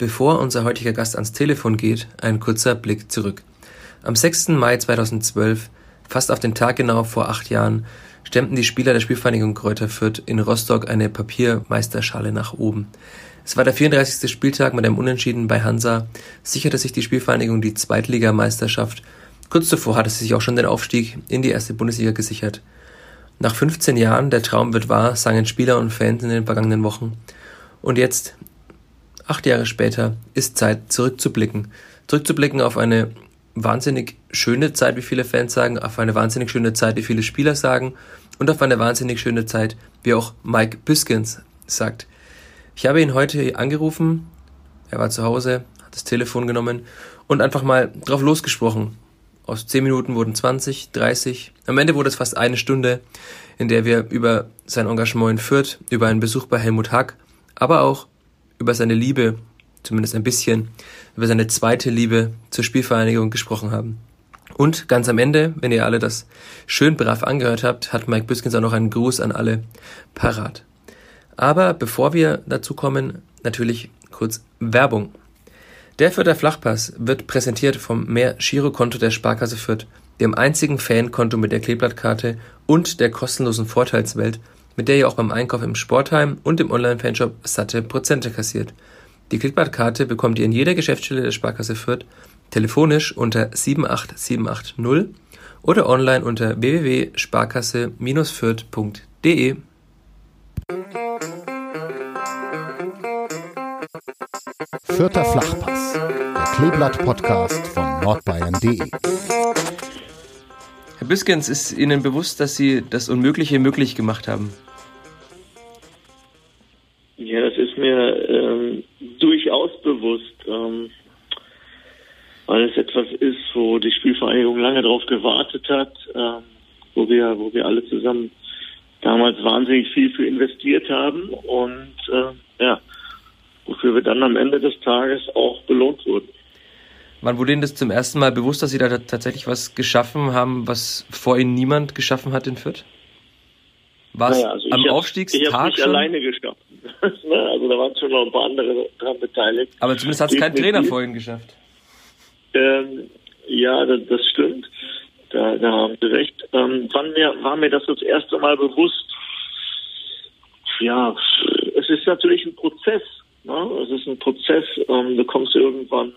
Bevor unser heutiger Gast ans Telefon geht, ein kurzer Blick zurück. Am 6. Mai 2012, fast auf den Tag genau vor acht Jahren, stemmten die Spieler der Spielvereinigung Kräuter Fürth in Rostock eine Papiermeisterschale nach oben. Es war der 34. Spieltag mit einem Unentschieden bei Hansa, sicherte sich die Spielvereinigung die Zweitligameisterschaft. Kurz zuvor hatte sie sich auch schon den Aufstieg in die erste Bundesliga gesichert. Nach 15 Jahren, der Traum wird wahr, sangen Spieler und Fans in den vergangenen Wochen. Und jetzt, Acht Jahre später ist Zeit zurückzublicken. Zurückzublicken auf eine wahnsinnig schöne Zeit, wie viele Fans sagen, auf eine wahnsinnig schöne Zeit, wie viele Spieler sagen und auf eine wahnsinnig schöne Zeit, wie auch Mike Biskins sagt. Ich habe ihn heute angerufen, er war zu Hause, hat das Telefon genommen und einfach mal drauf losgesprochen. Aus 10 Minuten wurden 20, 30, am Ende wurde es fast eine Stunde, in der wir über sein Engagement in Fürth, über einen Besuch bei Helmut Hack, aber auch über seine Liebe, zumindest ein bisschen, über seine zweite Liebe zur Spielvereinigung gesprochen haben. Und ganz am Ende, wenn ihr alle das schön brav angehört habt, hat Mike Biskins auch noch einen Gruß an alle parat. Aber bevor wir dazu kommen, natürlich kurz Werbung. Der Fürther Flachpass wird präsentiert vom Mehr Girokonto der Sparkasse Fürth, dem einzigen Fankonto mit der Kleeblattkarte und der kostenlosen Vorteilswelt, mit der ihr auch beim Einkauf im Sportheim und im Online-Fanshop satte Prozente kassiert. Die Klickbart-Karte bekommt ihr in jeder Geschäftsstelle der Sparkasse Fürth, telefonisch unter 78780 oder online unter www.sparkasse-fürth.de. Vierter Flachpass, der Kleeblatt-Podcast von nordbayern.de. Herr Biskens, ist Ihnen bewusst, dass Sie das Unmögliche möglich gemacht haben? Ja, das ist mir ähm, durchaus bewusst, ähm, weil es etwas ist, wo die Spielvereinigung lange darauf gewartet hat, ähm, wo wir, wo wir alle zusammen damals wahnsinnig viel für investiert haben und äh, ja, wofür wir dann am Ende des Tages auch belohnt wurden. Wann wurde Ihnen das zum ersten Mal bewusst, dass Sie da tatsächlich was geschaffen haben, was vor Ihnen niemand geschaffen hat in Fürth? War es naja, also am Aufstiegstag ich nicht schon? alleine geschaffen. Ne, also da waren schon noch ein paar andere daran beteiligt. Aber zumindest hat es kein Trainer vor Ihnen geschafft. Ähm, ja, das, das stimmt. Da, da, haben Sie recht. Ähm, wann mir, war mir das das erste Mal bewusst? Ja, es ist natürlich ein Prozess. Ne? Es ist ein Prozess. Ähm, du kommst irgendwann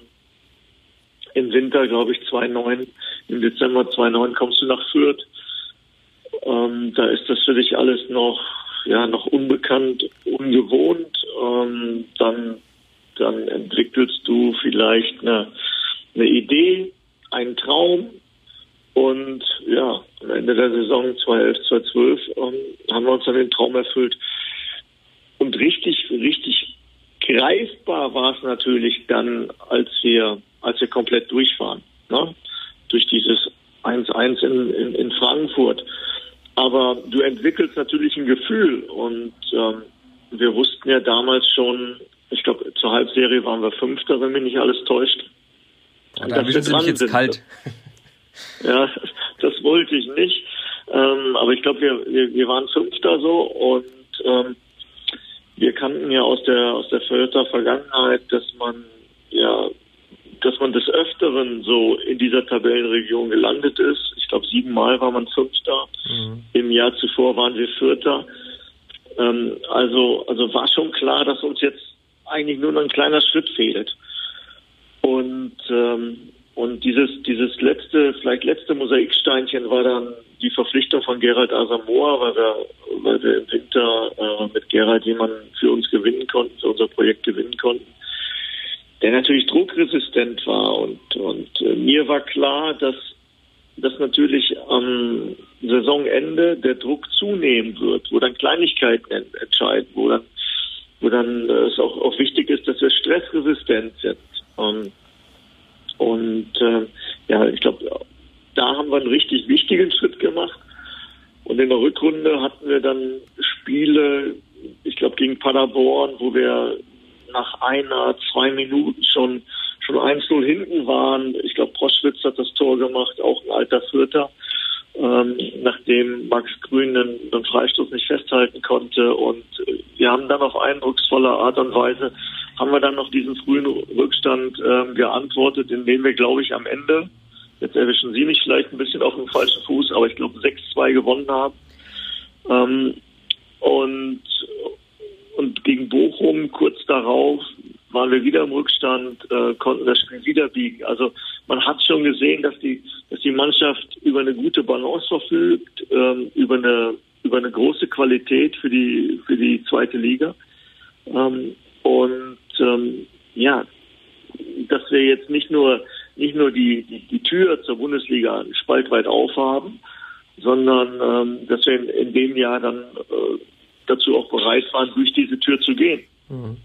im Winter, glaube ich, 2,9. Im Dezember 2,9 kommst du nach Fürth. Ähm, da ist das für dich alles noch, ja, noch unbekannt, ungewohnt. Ähm, dann, dann entwickelst du vielleicht eine, eine Idee, einen Traum. Und ja, am Ende der Saison 2011, 2012 ähm, haben wir uns dann den Traum erfüllt. Und richtig, richtig greifbar war es natürlich dann, als wir als wir komplett durch waren. Ne? Durch dieses 1-1 in, in, in, Frankfurt. Aber du entwickelst natürlich ein Gefühl und ähm, wir wussten ja damals schon, ich glaube, zur Halbserie waren wir Fünfter, wenn mich nicht alles täuscht. Und da sind Sie jetzt sind. kalt. Ja, das wollte ich nicht. Ähm, aber ich glaube, wir, wir, wir waren Fünfter so und ähm, wir kannten ja aus der aus der Völter Vergangenheit, dass man ja dass man des Öfteren so in dieser Tabellenregion gelandet ist. Ich glaube, siebenmal war man Fünfter. Mhm. Im Jahr zuvor waren wir Vierter. Ähm, also, also war schon klar, dass uns jetzt eigentlich nur noch ein kleiner Schritt fehlt. Und, ähm, und dieses, dieses letzte, vielleicht letzte Mosaiksteinchen war dann die Verpflichtung von Gerald Asamoah, weil wir, weil wir im Winter äh, mit Gerald jemanden für uns gewinnen konnten, für unser Projekt gewinnen konnten der natürlich druckresistent war. Und, und äh, mir war klar, dass, dass natürlich am Saisonende der Druck zunehmen wird, wo dann Kleinigkeiten entscheiden, wo dann wo dann äh, es auch, auch wichtig ist, dass wir stressresistent sind. Ähm, und äh, ja, ich glaube, da haben wir einen richtig wichtigen Schritt gemacht. Und in der Rückrunde hatten wir dann Spiele, ich glaube gegen Paderborn, wo wir nach einer, zwei Minuten schon schon 1-0 hinten waren. Ich glaube, Proschwitz hat das Tor gemacht, auch ein alter Vierter, ähm, nachdem Max Grün den, den Freistoß nicht festhalten konnte. Und wir haben dann auf eindrucksvolle Art und Weise, haben wir dann noch diesen frühen Rückstand ähm, geantwortet, indem wir, glaube ich, am Ende Jetzt erwischen Sie mich vielleicht ein bisschen auf dem falschen Fuß, aber ich glaube 6-2 gewonnen haben. Ähm, und, und gegen Bochum kurz darauf waren wir wieder im Rückstand, äh, konnten das Spiel wieder biegen. Also man hat schon gesehen, dass die, dass die Mannschaft über eine gute Balance verfügt, ähm, über eine über eine große Qualität für die für die zweite Liga. Ähm, und ähm, ja, dass wir jetzt nicht nur nicht nur die, die, die Tür zur Bundesliga spaltweit aufhaben, sondern ähm, dass wir in, in dem Jahr dann äh, dazu auch bereit waren, durch diese Tür zu gehen. Mhm.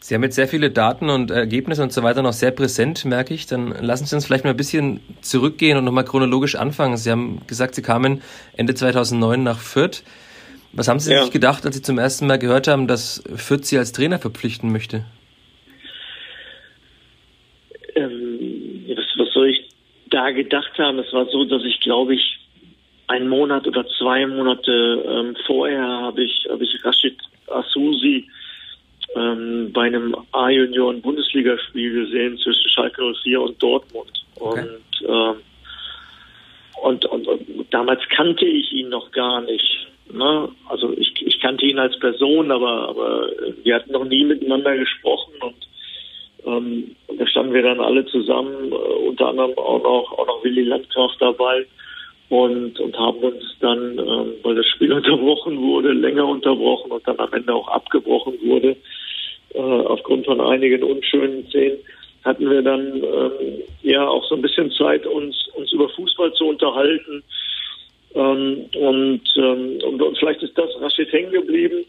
Sie haben jetzt sehr viele Daten und Ergebnisse und so weiter noch sehr präsent, merke ich. Dann lassen Sie uns vielleicht mal ein bisschen zurückgehen und nochmal chronologisch anfangen. Sie haben gesagt, Sie kamen Ende 2009 nach Fürth. Was haben Sie ja. sich gedacht, als Sie zum ersten Mal gehört haben, dass Fürth Sie als Trainer verpflichten möchte? da gedacht haben. Es war so, dass ich glaube ich einen Monat oder zwei Monate ähm, vorher habe ich habe ich Rashid Asusi ähm, bei einem A-Junioren-Bundesligaspiel gesehen zwischen Schalke 04 und Dortmund. Okay. Und, ähm, und, und, und damals kannte ich ihn noch gar nicht. Ne? Also ich, ich kannte ihn als Person, aber, aber wir hatten noch nie miteinander gesprochen und ähm, da standen wir dann alle zusammen, äh, unter anderem auch noch, auch noch Willy Landgraf dabei und, und haben uns dann, ähm, weil das Spiel unterbrochen wurde, länger unterbrochen und dann am Ende auch abgebrochen wurde, äh, aufgrund von einigen unschönen Szenen, hatten wir dann ähm, ja auch so ein bisschen Zeit, uns, uns über Fußball zu unterhalten. Ähm, und, ähm, und, und vielleicht ist das Rashid hängen geblieben.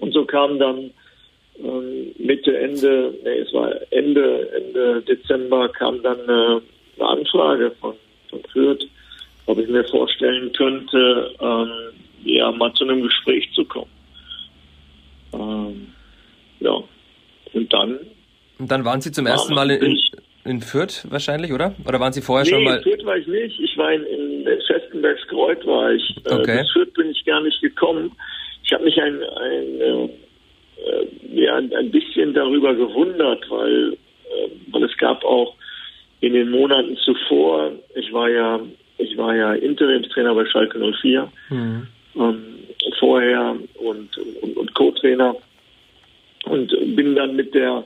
Und so kam dann ähm, Mitte, Ende, nee, es war Ende, Ende Dezember kam dann eine, eine Anfrage von, von Fürth, ob ich mir vorstellen könnte, ähm, ja, mal zu einem Gespräch zu kommen. Ähm, ja. Und dann. Und dann waren Sie zum ersten Mal in, in Fürth wahrscheinlich, oder? Oder waren Sie vorher nee, schon mal? In Fürth war ich nicht. Ich war in, in, Festenbergskreuz war ich. Äh, okay. Bis Fürth bin ich gar nicht gekommen. Ich habe mich ein, ein äh, ja, ein bisschen darüber gewundert, weil, äh, weil es gab auch in den Monaten zuvor, ich war ja, ich war ja Interimstrainer bei Schalke 04, mhm. ähm, vorher und, und, und Co-Trainer und bin dann mit der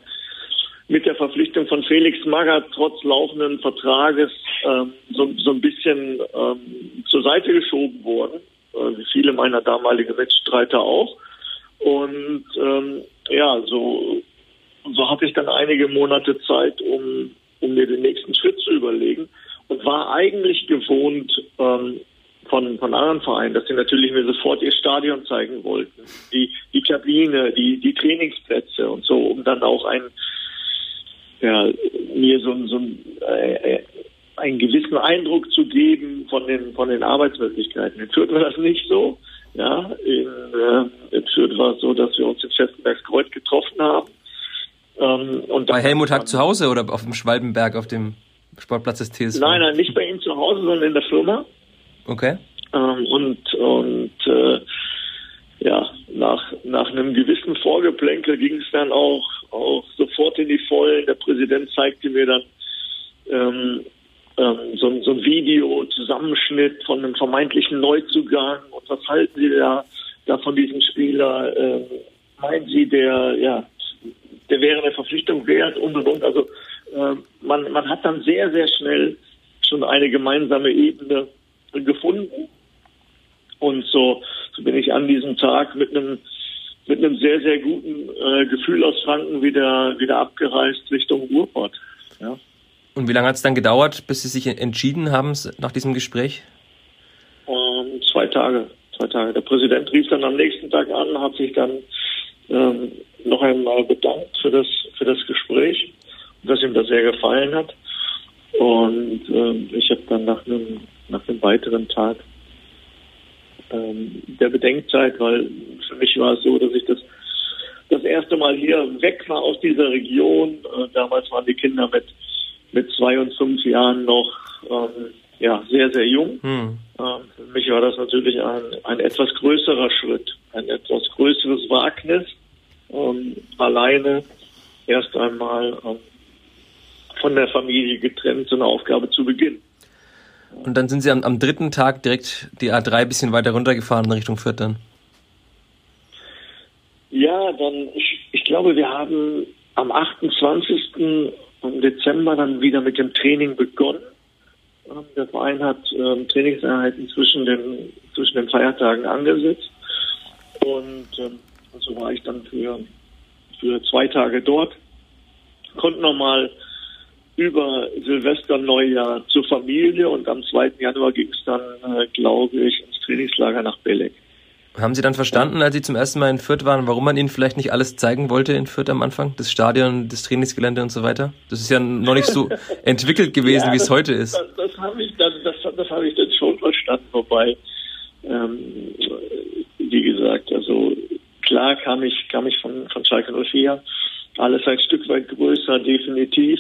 mit der Verpflichtung von Felix Magath trotz laufenden Vertrages ähm, so, so ein bisschen ähm, zur Seite geschoben worden, äh, wie viele meiner damaligen Mitstreiter auch. Und ähm, ja, so, so hatte ich dann einige Monate Zeit, um, um mir den nächsten Schritt zu überlegen war eigentlich gewohnt ähm, von, von anderen Vereinen, dass sie natürlich mir sofort ihr Stadion zeigen wollten, die, die Kabine, die, die Trainingsplätze und so, um dann auch ein, ja, mir so, so ein, äh, einen gewissen Eindruck zu geben von den, von den Arbeitsmöglichkeiten. In Fürth war das nicht so. Ja, in, äh, in Fürth war es so, dass wir uns in Festenbergskreuz getroffen haben. Ähm, bei Helmut Hack zu Hause oder auf dem Schwalbenberg auf dem Sportplatz des TSV? Nein, nein, nicht bei ihm zu Hause, sondern in der Firma. Okay. Ähm, und und äh, ja, nach, nach einem gewissen Vorgeplänkel ging es dann auch, auch sofort in die Vollen. Der Präsident zeigte mir dann ähm, ähm, so, so ein Video-Zusammenschnitt von einem vermeintlichen Neuzugang und was halten Sie da, da von diesem Spieler? Ähm, meinen Sie, der, ja, der wäre eine Verpflichtung wert und und und. Also äh, man, man hat dann sehr, sehr schnell schon eine gemeinsame Ebene gefunden. Und so, so bin ich an diesem Tag mit einem mit einem sehr, sehr guten äh, Gefühl aus Franken wieder, wieder abgereist Richtung Ruhrpott. Ja. Und wie lange hat es dann gedauert, bis Sie sich entschieden haben nach diesem Gespräch? Um, ähm, zwei Tage. Zwei Tage. Der Präsident rief dann am nächsten Tag an, hat sich dann ähm, noch einmal bedankt für das, für das Gespräch, dass ihm das sehr gefallen hat. Und ähm, ich habe dann nach einem, nach einem weiteren Tag ähm, der Bedenkzeit, weil für mich war es so, dass ich das das erste Mal hier weg war aus dieser Region. Äh, damals waren die Kinder mit mit zwei und fünf Jahren noch ähm, ja sehr sehr jung. Hm. Ähm, für mich war das natürlich ein ein etwas größerer Schritt, ein etwas größeres Wagnis, ähm, alleine erst einmal ähm, von der Familie getrennt so eine Aufgabe zu beginnen. Und dann sind Sie am, am dritten Tag direkt die A3 ein bisschen weiter runtergefahren in Richtung Fürth dann? Ja, dann, ich, ich glaube, wir haben am 28. Dezember dann wieder mit dem Training begonnen. Ähm, der Verein hat ähm, Trainingseinheiten zwischen den, zwischen den Feiertagen angesetzt. Und ähm, so war ich dann für, für zwei Tage dort. Konnte nochmal über Silvester, Neujahr zur Familie und am 2. Januar ging es dann, äh, glaube ich, ins Trainingslager nach Belek. Haben Sie dann verstanden, als Sie zum ersten Mal in Fürth waren, warum man Ihnen vielleicht nicht alles zeigen wollte in Fürth am Anfang? Das Stadion, das Trainingsgelände und so weiter? Das ist ja noch nicht so entwickelt gewesen, ja, wie es heute ist. Das, das habe ich, dann, das, das habe ich dann schon verstanden, wobei, ähm, wie gesagt, also klar kam ich, kam ich von, von Schalke 04, alles ein Stück weit größer, definitiv.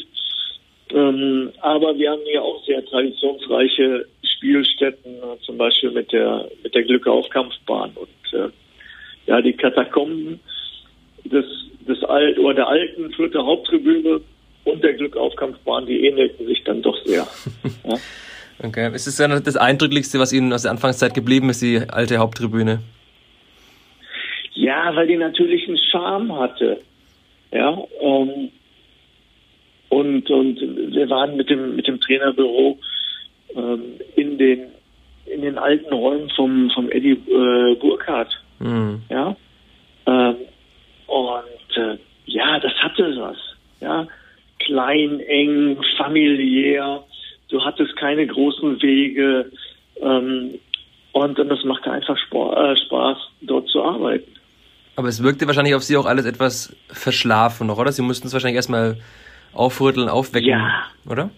Ähm, aber wir haben hier auch sehr traditionsreiche Spielstätten, äh, zum Beispiel mit der mit der Glückaufkampfbahn und äh, ja die Katakomben des des Alt oder der alten Fürther Haupttribüne und der Glückaufkampfbahn, die ähnelten sich dann doch sehr. ja. Okay, ist es ja das Eindrücklichste, was Ihnen aus der Anfangszeit geblieben ist, die alte Haupttribüne? Ja, weil die natürlich einen Charme hatte. Ja, ähm, und, und wir waren mit dem, mit dem Trainerbüro ähm, in den in den alten Räumen vom, vom Eddie äh, Burkhardt. Mhm. Ja. Ähm, und äh, ja, das hatte was. Ja. Klein, eng, familiär. Du hattest keine großen Wege. Ähm, und, und das machte einfach Spaß, äh, Spaß, dort zu arbeiten. Aber es wirkte wahrscheinlich auf Sie auch alles etwas verschlafen noch, oder? Sie mussten es wahrscheinlich erstmal aufrütteln, aufwecken, ja. oder?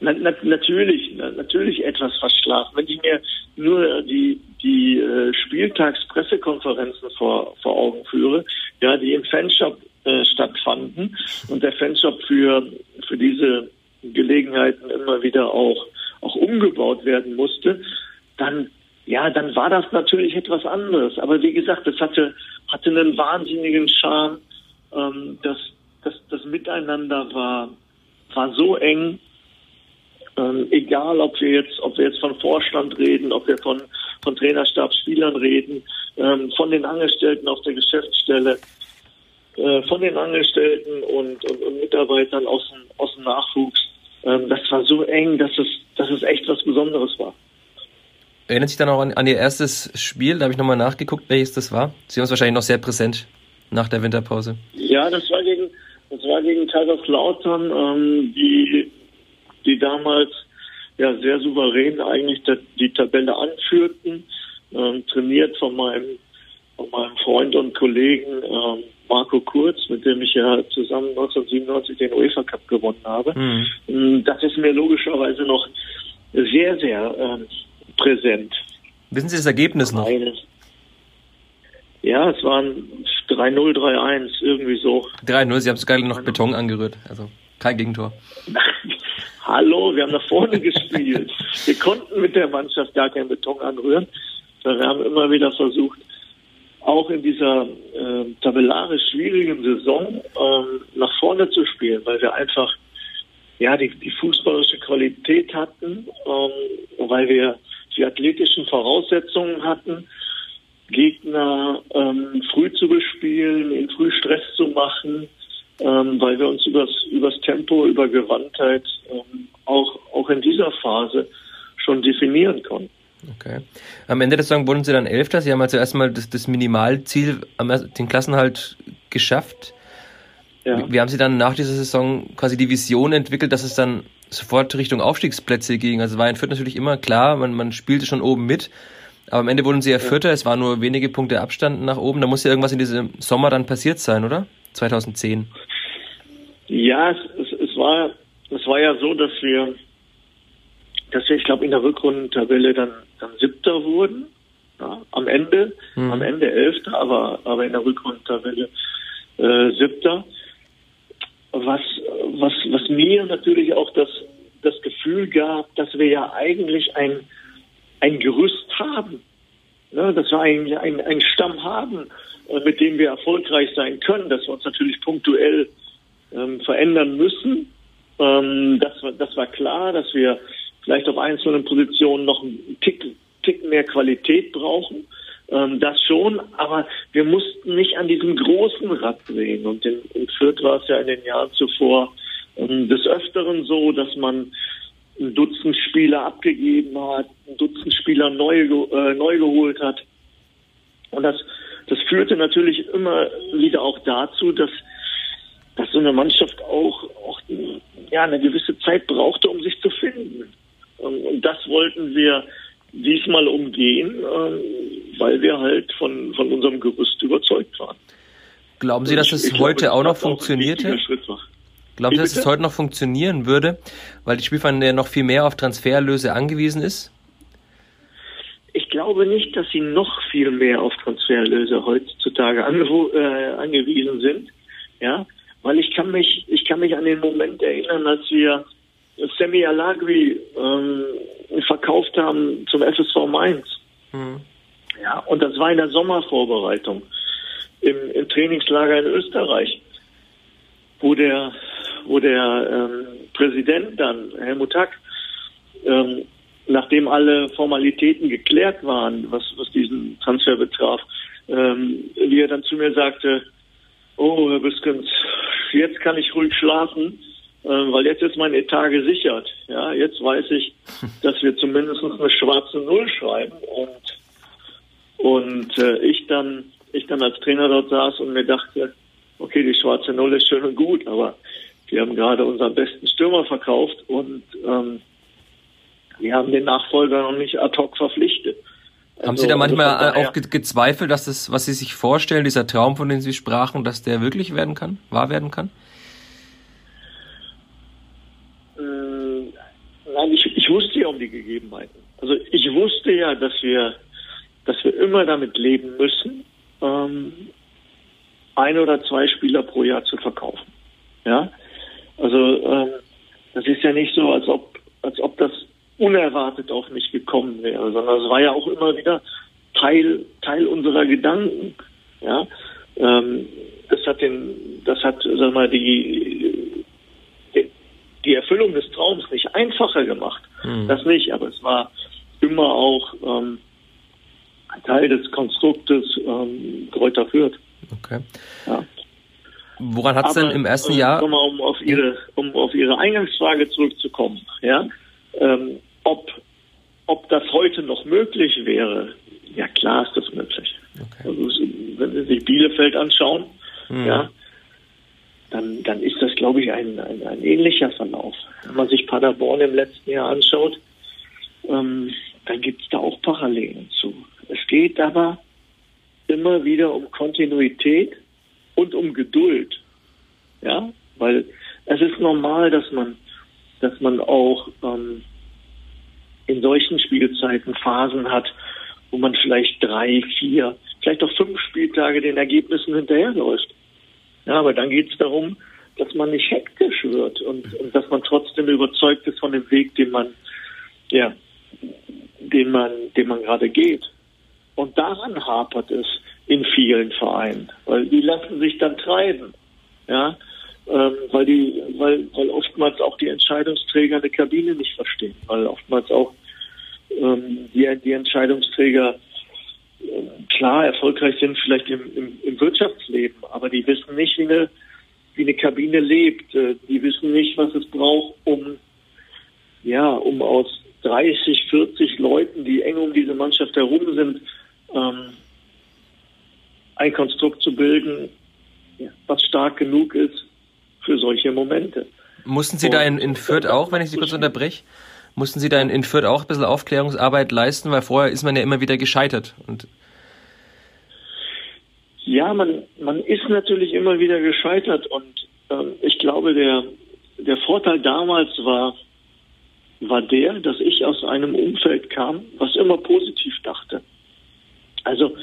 Na, na, natürlich, na, natürlich etwas verschlafen. Wenn ich mir nur die, die äh, Spieltagspressekonferenzen vor, vor Augen führe, ja, die im Fanshop äh, stattfanden und der Fanshop für, für diese Gelegenheiten immer wieder auch, auch umgebaut werden musste, dann, ja, dann war das natürlich etwas anderes. Aber wie gesagt, es hatte, hatte einen wahnsinnigen Charme, ähm, dass das, das Miteinander war, war so eng, ähm, egal ob wir jetzt, ob wir jetzt von Vorstand reden, ob wir von, von Trainerstab, Spielern reden, ähm, von den Angestellten auf der Geschäftsstelle, äh, von den Angestellten und, und, und Mitarbeitern aus dem, aus dem Nachwuchs. Ähm, das war so eng, dass es, dass es echt was Besonderes war. Erinnert sich dann auch an, an Ihr erstes Spiel? Da habe ich nochmal nachgeguckt, welches das war. Sie haben es wahrscheinlich noch sehr präsent nach der Winterpause. Ja, das war gegen, das war gegen Kaiserslautern, ähm, die, die damals ja sehr souverän eigentlich die Tabelle anführten, ähm, trainiert von meinem, von meinem Freund und Kollegen ähm, Marco Kurz, mit dem ich ja zusammen 1997 den UEFA Cup gewonnen habe. Mhm. Ähm, das ist mir logischerweise noch sehr, sehr ähm, präsent. Wissen Sie das Ergebnis noch? Ja, es waren 3-0, 3-1, irgendwie so. 3-0, Sie haben sogar noch Beton angerührt. Also kein Gegentor. Hallo, wir haben nach vorne gespielt. Wir konnten mit der Mannschaft gar keinen Beton anrühren. Wir haben immer wieder versucht, auch in dieser äh, tabellarisch schwierigen Saison ähm, nach vorne zu spielen, weil wir einfach ja die, die fußballische Qualität hatten, ähm, weil wir die athletischen Voraussetzungen hatten Gegner ähm, früh zu bespielen, ihn früh Stress zu machen, ähm, weil wir uns übers, übers Tempo, über Gewandtheit ähm, auch, auch in dieser Phase schon definieren konnten. Okay. Am Ende der Saison wurden Sie dann Elfter. Sie haben also erstmal das, das Minimalziel, den Klassenhalt geschafft. Ja. Wie, wie haben Sie dann nach dieser Saison quasi die Vision entwickelt, dass es dann sofort Richtung Aufstiegsplätze ging? Also war in Fürth natürlich immer klar, man, man spielte schon oben mit. Aber am Ende wurden sie ja Vierter, es waren nur wenige Punkte Abstand nach oben. Da muss ja irgendwas in diesem Sommer dann passiert sein, oder? 2010. Ja, es, es, es war es war ja so, dass wir, dass wir, ich glaube, in der Rückrundentabelle dann, dann Siebter wurden. Ja, am Ende, mhm. am Ende Elfter, aber, aber in der Rückrundentabelle äh, Siebter. Was, was, was mir natürlich auch das, das Gefühl gab, dass wir ja eigentlich ein, ein Gerüst haben. Ne, dass wir einen, einen Stamm haben, äh, mit dem wir erfolgreich sein können, dass wir uns natürlich punktuell ähm, verändern müssen. Ähm, das, war, das war klar, dass wir vielleicht auf einzelnen Positionen noch einen Tick, Tick mehr Qualität brauchen. Ähm, das schon, aber wir mussten nicht an diesem großen Rad drehen. Und in, in Fürth war es ja in den Jahren zuvor ähm, des Öfteren so, dass man ein Dutzend Spieler abgegeben hat, ein Dutzend Spieler neu, äh, neu geholt hat. Und das, das führte natürlich immer wieder auch dazu, dass, dass so eine Mannschaft auch, auch ja, eine gewisse Zeit brauchte, um sich zu finden. Und, und das wollten wir diesmal umgehen, äh, weil wir halt von, von unserem Gerüst überzeugt waren. Glauben Sie, dass es ich heute glaube, auch noch funktionierte? Glauben Sie, dass es heute noch funktionieren würde, weil die Spielverein ja noch viel mehr auf Transferlöse angewiesen ist? Ich glaube nicht, dass sie noch viel mehr auf Transferlöse heutzutage äh, angewiesen sind. Ja, weil ich kann mich, ich kann mich an den Moment erinnern, als wir Semi Alagri ähm, verkauft haben zum FSV Mainz. Mhm. Ja, und das war in der Sommervorbereitung im, im Trainingslager in Österreich, wo der, wo der ähm, Präsident dann, Helmut Hack, ähm, nachdem alle Formalitäten geklärt waren, was, was diesen Transfer betraf, ähm, wie er dann zu mir sagte, oh, Herr Biskens, jetzt kann ich ruhig schlafen, äh, weil jetzt ist mein Etat gesichert. Ja, jetzt weiß ich, dass wir zumindest eine schwarze Null schreiben und und äh, ich dann ich dann als Trainer dort saß und mir dachte, okay, die schwarze Null ist schön und gut, aber wir haben gerade unseren besten Stürmer verkauft und ähm, wir haben den Nachfolger noch nicht ad hoc verpflichtet. Also, haben Sie da manchmal auch gezweifelt, dass das, was Sie sich vorstellen, dieser Traum, von dem Sie sprachen, dass der wirklich werden kann, wahr werden kann? Äh, nein, ich, ich wusste ja um die Gegebenheiten. Also ich wusste ja, dass wir, dass wir immer damit leben müssen, ähm, ein oder zwei Spieler pro Jahr zu verkaufen. Ja, also ähm, das ist ja nicht so, als ob, als ob das unerwartet auf mich gekommen wäre, sondern es war ja auch immer wieder Teil, Teil unserer Gedanken. Ja, ähm, das hat den, das hat, sag mal, die, die Erfüllung des Traums nicht einfacher gemacht. Mhm. Das nicht, aber es war immer auch ähm, Teil des Konstruktes ähm, Kräuter führt. Okay. Ja. Woran hat es denn im ersten äh, Jahr? Um auf Ihre, um auf Ihre Eingangsfrage zurückzukommen, ja, ähm, ob, ob das heute noch möglich wäre, ja klar ist das möglich. Okay. Also, wenn Sie sich Bielefeld anschauen, mhm. ja, dann, dann ist das, glaube ich, ein, ein, ein, ähnlicher Verlauf. Wenn man sich Paderborn im letzten Jahr anschaut, ähm, dann gibt es da auch Parallelen zu. Es geht aber immer wieder um Kontinuität und um Geduld. Ja, weil es ist normal, dass man, dass man auch ähm, in solchen Spielzeiten Phasen hat, wo man vielleicht drei, vier, vielleicht auch fünf Spieltage den Ergebnissen hinterherläuft. Ja, aber dann geht es darum, dass man nicht hektisch wird und, und, dass man trotzdem überzeugt ist von dem Weg, den man, ja, den man, den man gerade geht. Und daran hapert es in vielen Vereinen, weil die lassen sich dann treiben, ja, ähm, weil die, weil, weil oftmals auch die Entscheidungsträger eine Kabine nicht verstehen, weil oftmals auch ähm, die, die Entscheidungsträger äh, klar erfolgreich sind, vielleicht im, im, im Wirtschaftsleben, aber die wissen nicht, wie eine, wie eine Kabine lebt. Äh, die wissen nicht, was es braucht, um ja, um aus 30, 40 Leuten, die eng um diese Mannschaft herum sind, ähm, ein Konstrukt zu bilden, was stark genug ist für solche Momente. Mussten Sie da in, in Fürth auch, wenn ich Sie kurz unterbreche, Mussten Sie da in, in Fürth auch ein bisschen Aufklärungsarbeit leisten, weil vorher ist man ja immer wieder gescheitert und ja, man, man ist natürlich immer wieder gescheitert und ähm, ich glaube, der, der Vorteil damals war, war der, dass ich aus einem Umfeld kam, was immer positiv dachte. Also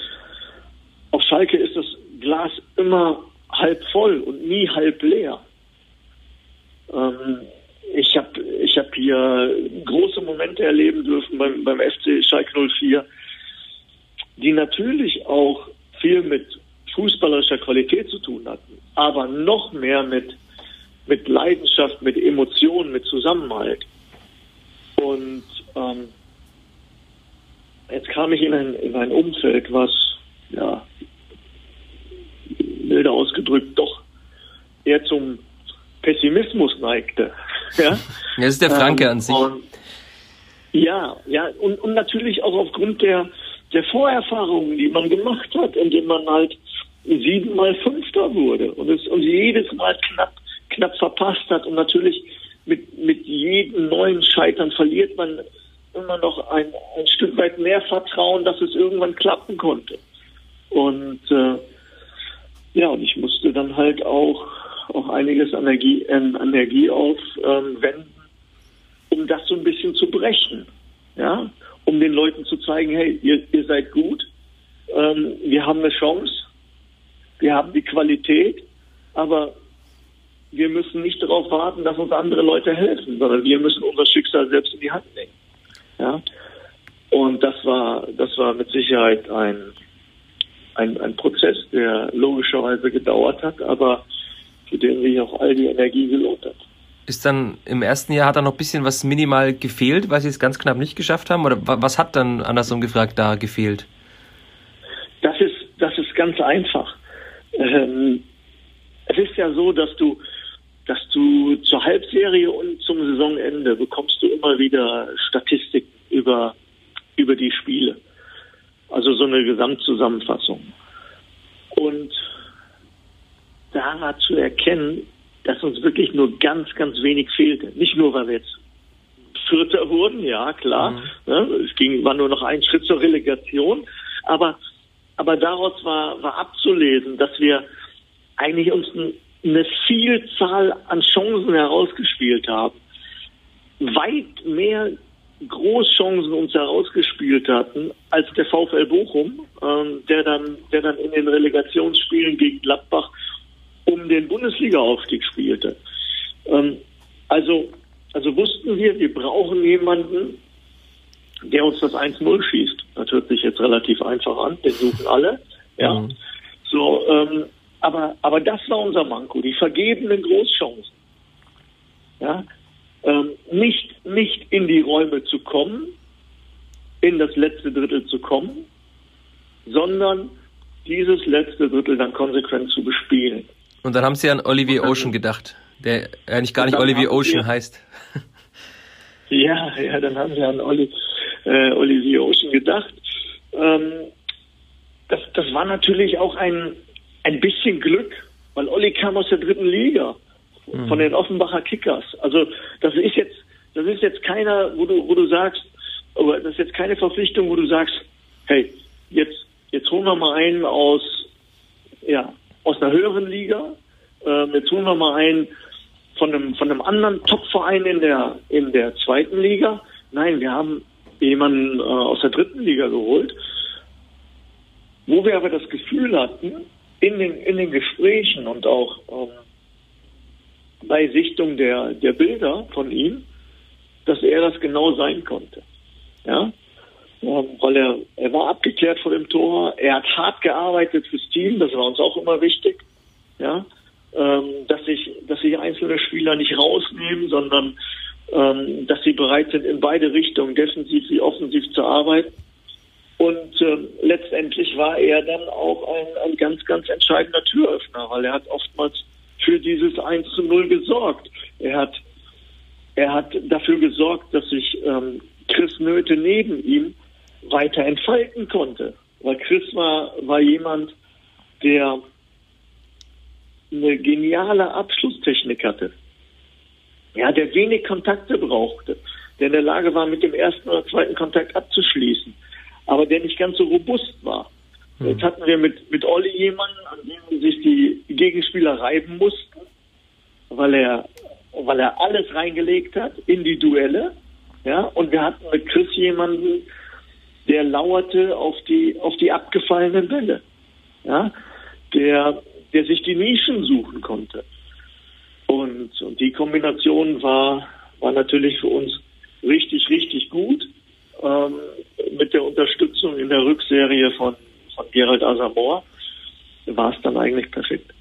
auf Schalke ist das Glas immer halb voll und nie halb leer. Ähm, ich habe ich hab hier große Momente erleben dürfen beim, beim FC Schalke 04, die natürlich auch viel mit fußballerischer Qualität zu tun hatten, aber noch mehr mit, mit Leidenschaft, mit Emotionen, mit Zusammenhalt. Und ähm, jetzt kam ich in ein, in ein Umfeld, was, ja, ausgedrückt, doch eher zum Pessimismus neigte. ja, das ist der Franke ähm, an sich. Ja, ja, und, und natürlich auch aufgrund der, der Vorerfahrungen, die man gemacht hat, indem man halt siebenmal Fünfter wurde und es und jedes Mal knapp, knapp verpasst hat. Und natürlich mit, mit jedem neuen Scheitern verliert man immer noch ein, ein Stück weit mehr Vertrauen, dass es irgendwann klappen konnte. Und äh, ja, und ich musste dann halt auch, auch einiges Energie, äh, Energie aufwenden, ähm, um das so ein bisschen zu brechen. Ja, um den Leuten zu zeigen, hey, ihr, ihr seid gut, ähm, wir haben eine Chance, wir haben die Qualität, aber wir müssen nicht darauf warten, dass uns andere Leute helfen, sondern wir müssen unser Schicksal selbst in die Hand nehmen. Ja? Und das war, das war mit Sicherheit ein, ein, ein Prozess, der logischerweise gedauert hat, aber für den sich auch all die Energie gelohnt hat. Ist dann im ersten Jahr hat da noch ein bisschen was minimal gefehlt, weil sie es ganz knapp nicht geschafft haben? Oder was hat dann andersrum gefragt da gefehlt? Das ist, das ist ganz einfach. Ähm, es ist ja so, dass du, dass du zur Halbserie und zum Saisonende bekommst du immer wieder Statistiken über, über die Spiele. Also so eine Gesamtzusammenfassung. Und da zu erkennen, dass uns wirklich nur ganz, ganz wenig fehlte. Nicht nur, weil wir jetzt Vierter wurden, ja klar. Mhm. Ne, es ging, war nur noch ein Schritt zur Relegation. Aber aber daraus war, war abzulesen, dass wir eigentlich uns eine Vielzahl an Chancen herausgespielt haben. Weit mehr Großchancen uns herausgespielt hatten als der VfL Bochum, ähm, der dann, der dann in den Relegationsspielen gegen Gladbach um den Bundesliga-Aufstieg spielte. Ähm, also, also wussten wir, wir brauchen jemanden, der uns das 1-0 schießt. Das hört sich jetzt relativ einfach an, den suchen alle. Ja. Mhm. So, ähm, aber, aber das war unser Manko, die vergebenen Großchancen. Ja. Ähm, nicht, nicht in die Räume zu kommen, in das letzte Drittel zu kommen, sondern dieses letzte Drittel dann konsequent zu bespielen. Und dann haben Sie an Olivier Ocean gedacht, der eigentlich gar nicht Olivier Ocean heißt. Ja, ja, dann haben Sie an Oli, äh, Olivier Ocean gedacht. Ähm, das, das war natürlich auch ein, ein bisschen Glück, weil Olli kam aus der dritten Liga mhm. von den Offenbacher Kickers. Also das ist jetzt, das ist jetzt keiner, wo du, wo du sagst, aber das ist jetzt keine Verpflichtung, wo du sagst, hey, jetzt, jetzt holen wir mal einen aus, ja, aus einer höheren Liga, ähm, jetzt holen wir mal einen von einem, von einem anderen Top-Verein in der, in der zweiten Liga. Nein, wir haben jemanden äh, aus der dritten Liga geholt, wo wir aber das Gefühl hatten, in den, in den Gesprächen und auch ähm, bei Sichtung der, der Bilder von ihm, dass er das genau sein konnte. Ja, weil er, er war abgeklärt vor dem Tor, er hat hart gearbeitet fürs Team, das war uns auch immer wichtig. Ja, ähm, dass sich, dass sich einzelne Spieler nicht rausnehmen, sondern ähm, dass sie bereit sind, in beide Richtungen, defensiv wie offensiv zu arbeiten. Und ähm, letztendlich war er dann auch ein, ein ganz, ganz entscheidender Türöffner, weil er hat oftmals für dieses 1 zu 0 gesorgt. Er hat, er hat dafür gesorgt, dass sich ähm, Chris Nöte neben ihm weiter entfalten konnte. Weil Chris war, war jemand, der eine geniale Abschlusstechnik hatte ja, der wenig Kontakte brauchte, der in der Lage war, mit dem ersten oder zweiten Kontakt abzuschließen, aber der nicht ganz so robust war. Mhm. Jetzt hatten wir mit, mit Olli jemanden, an dem sich die Gegenspieler reiben mussten, weil er, weil er alles reingelegt hat in die Duelle. Ja, und wir hatten mit Chris jemanden, der lauerte auf die, auf die abgefallenen Bälle. Ja, der, der sich die Nischen suchen konnte. Und, und die Kombination war, war natürlich für uns richtig, richtig gut. Ähm, mit der Unterstützung in der Rückserie von, von Gerald Asamoah war es dann eigentlich perfekt.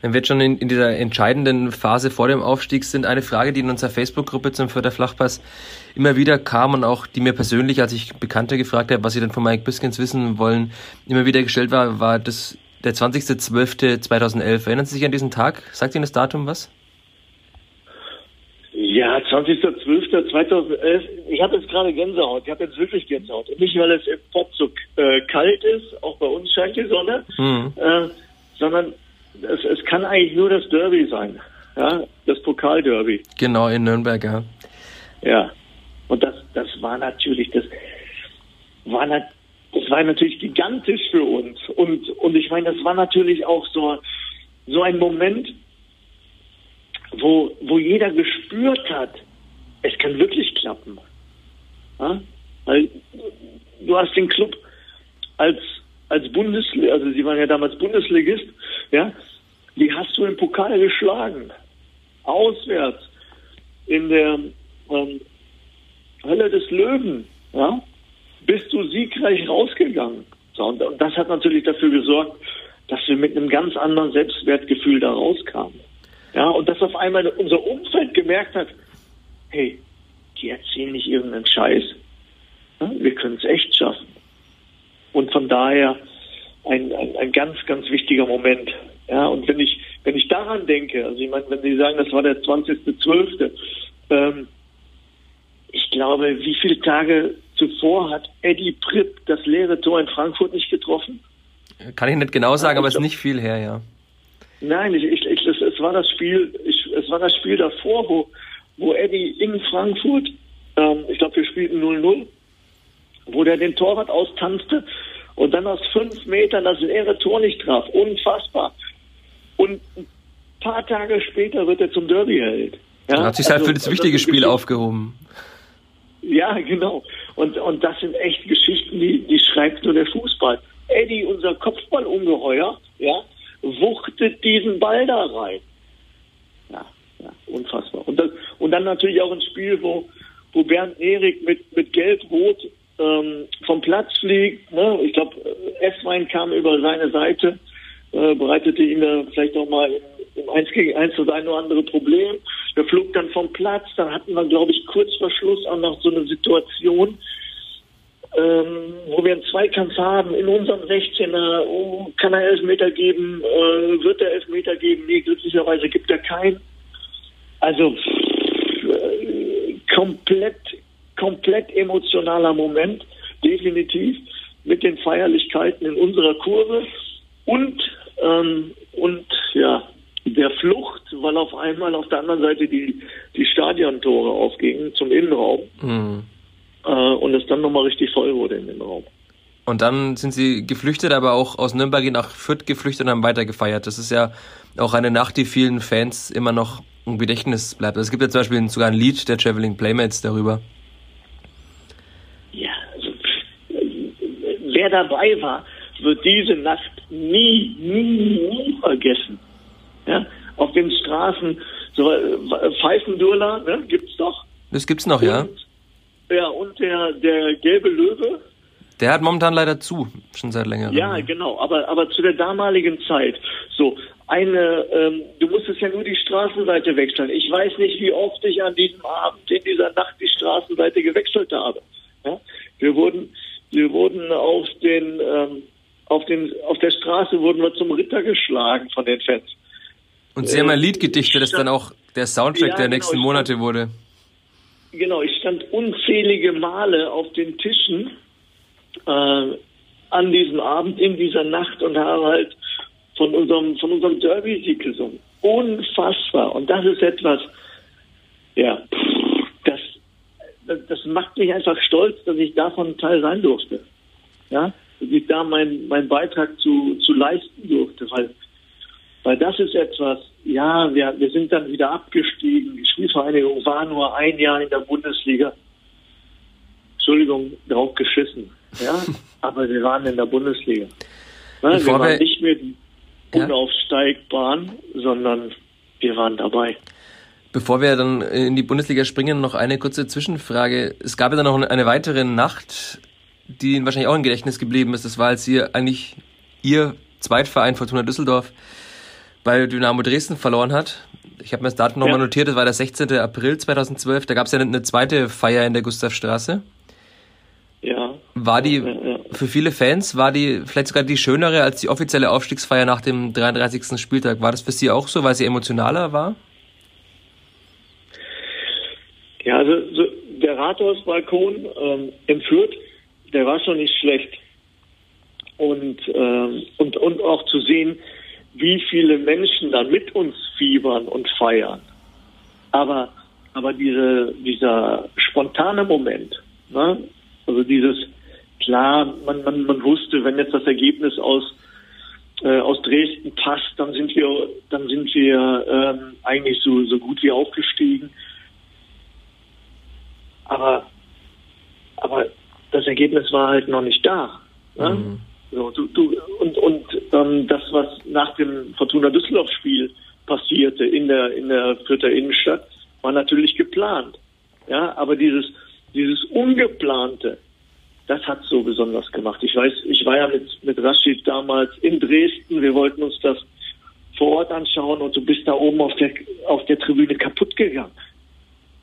Wenn wir jetzt schon in, in, dieser entscheidenden Phase vor dem Aufstieg sind, eine Frage, die in unserer Facebook-Gruppe zum Förderflachpass immer wieder kam und auch die mir persönlich, als ich Bekannte gefragt habe, was sie denn von Mike Biskins wissen wollen, immer wieder gestellt war, war das der 20.12.2011. Erinnern Sie sich an diesen Tag? Sagt Ihnen das Datum was? Ja, 20.12.2011. Ich habe jetzt gerade Gänsehaut. Ich habe jetzt wirklich Gänsehaut. Und nicht, weil es im Pott so äh, kalt ist, auch bei uns scheint die Sonne, mhm. äh, sondern es, es kann eigentlich nur das Derby sein. Ja, das Pokalderby. Genau, in Nürnberg, ja. Ja. Und das, das war natürlich, das war, das war natürlich gigantisch für uns. Und, und ich meine, das war natürlich auch so, so ein Moment, wo, wo jeder gespürt hat, es kann wirklich klappen. Ja? Weil du hast den Club als, als Bundesliga, also sie waren ja damals Bundesligist, ja, die hast du im Pokal geschlagen. Auswärts in der ähm, Hölle des Löwen, ja, bist du siegreich rausgegangen. So, und, und das hat natürlich dafür gesorgt, dass wir mit einem ganz anderen Selbstwertgefühl da rauskamen. Ja, und dass auf einmal unser Umfeld gemerkt hat, hey, die erzählen nicht irgendeinen Scheiß. Ja, wir können es echt schaffen. Und von daher ein, ein, ein ganz, ganz wichtiger Moment. Ja, und wenn ich, wenn ich daran denke, also ich meine, wenn Sie sagen, das war der 20.12., ähm, ich glaube, wie viele Tage zuvor hat Eddie Pripp das leere Tor in Frankfurt nicht getroffen? Kann ich nicht genau sagen, aber es ist nicht viel her, ja. Nein, ich, ich, ich, es, war das Spiel, ich, es war das Spiel davor, wo, wo Eddie in Frankfurt, ähm, ich glaube, wir spielten 0-0, wo der den Torwart austanzte und dann aus fünf Metern das leere Tor nicht traf. Unfassbar. Und ein paar Tage später wird er zum Derby-Held. Ja? Er hat sich also, halt für das wichtige das Spiel aufgehoben. Ja, genau. Und, und das sind echt Geschichten, die, die schreibt nur der Fußball. Eddie, unser Kopfballungeheuer, ja, wuchtet diesen Ball da rein. Ja, ja unfassbar. Und, das, und dann natürlich auch ein Spiel, wo, wo Bernd Erik mit, mit Gelb-Rot ähm, vom Platz fliegt. Ne? Ich glaube, Esswein kam über seine Seite, äh, bereitete ihm da vielleicht auch mal im 1 gegen 1 das eine oder andere Problem. Der flog dann vom Platz. Dann hatten wir, glaube ich, kurz vor Schluss auch noch so eine Situation, ähm, wo wir einen Zweikampf haben in unserem 16er. Oh, kann er Elfmeter geben? Äh, wird er Elfmeter geben? Nee, glücklicherweise gibt er keinen. Also pff, äh, komplett, komplett emotionaler Moment, definitiv, mit den Feierlichkeiten in unserer Kurve und, ähm, und ja, der Flucht, weil auf einmal auf der anderen Seite die, die Stadiontore aufgingen zum Innenraum. Mhm äh, und es dann nochmal richtig voll wurde in dem Raum. Und dann sind sie geflüchtet, aber auch aus Nürnberg nach Fürth geflüchtet und haben weiter gefeiert. Das ist ja auch eine Nacht, die vielen Fans immer noch im Gedächtnis bleibt. Also es gibt ja zum Beispiel sogar ein Lied der Traveling Playmates darüber. Ja, also, wer dabei war, wird diese Nacht nie, nie, nie vergessen. Ja, auf den Straßen, so äh, Pfeifendurler, ne, gibt's doch. Das gibt's noch, und, ja. Ja, und der, der gelbe Löwe. Der hat momentan leider zu, schon seit längerem. Ja, genau, aber, aber zu der damaligen Zeit. So, eine, ähm, du musstest ja nur die Straßenseite wechseln. Ich weiß nicht, wie oft ich an diesem Abend in dieser Nacht die Straßenseite gewechselt habe. Ja? Wir wurden, wir wurden auf den, ähm, auf den, auf der Straße wurden wir zum Ritter geschlagen von den Fans. Und Sie haben ein Lied gedichtet, das dann auch der Soundtrack ja, der genau, nächsten Monate wurde. Genau, ich stand unzählige Male auf den Tischen äh, an diesem Abend, in dieser Nacht und habe halt von unserem, von unserem Derby-Sieg gesungen. Unfassbar. Und das ist etwas, ja, das, das, macht mich einfach stolz, dass ich davon Teil sein durfte. Ja, dass ich da meinen mein Beitrag zu, zu leisten durfte, weil, weil das ist etwas, ja, wir, wir sind dann wieder abgestiegen. Die Spielvereinigung war nur ein Jahr in der Bundesliga. Entschuldigung, drauf geschissen. Ja, aber wir waren in der Bundesliga. Ne, wir waren nicht mehr die unaufsteigbaren, ja. sondern wir waren dabei. Bevor wir dann in die Bundesliga springen, noch eine kurze Zwischenfrage. Es gab ja dann noch eine weitere Nacht, die Ihnen wahrscheinlich auch im Gedächtnis geblieben ist. Das war, als ihr eigentlich Ihr Zweitverein Fortuna Düsseldorf bei Dynamo Dresden verloren hat. Ich habe mir das Datum nochmal ja. notiert, das war der 16. April 2012. Da gab es ja eine zweite Feier in der Gustavstraße. Ja. War die für viele Fans, war die vielleicht sogar die schönere als die offizielle Aufstiegsfeier nach dem 33. Spieltag? War das für Sie auch so, weil sie emotionaler war? Ja, also so der Rathausbalkon ähm, in Fürth, der war schon nicht schlecht. Und, ähm, und, und auch zu sehen, wie viele Menschen da mit uns fiebern und feiern. Aber, aber diese, dieser spontane Moment, ne? Also dieses, klar, man, man, man wusste, wenn jetzt das Ergebnis aus, äh, aus Dresden passt, dann sind wir, dann sind wir ähm, eigentlich so, so gut wie aufgestiegen. Aber, aber das Ergebnis war halt noch nicht da. Ne? Mhm. So, du, du, und und ähm, das, was nach dem Fortuna Düsseldorf-Spiel passierte in der in der Fürther Innenstadt, war natürlich geplant. Ja, aber dieses dieses Ungeplante, das hat so besonders gemacht. Ich weiß, ich war ja mit, mit Rashid damals in Dresden. Wir wollten uns das vor Ort anschauen und du bist da oben auf der, auf der Tribüne kaputt gegangen.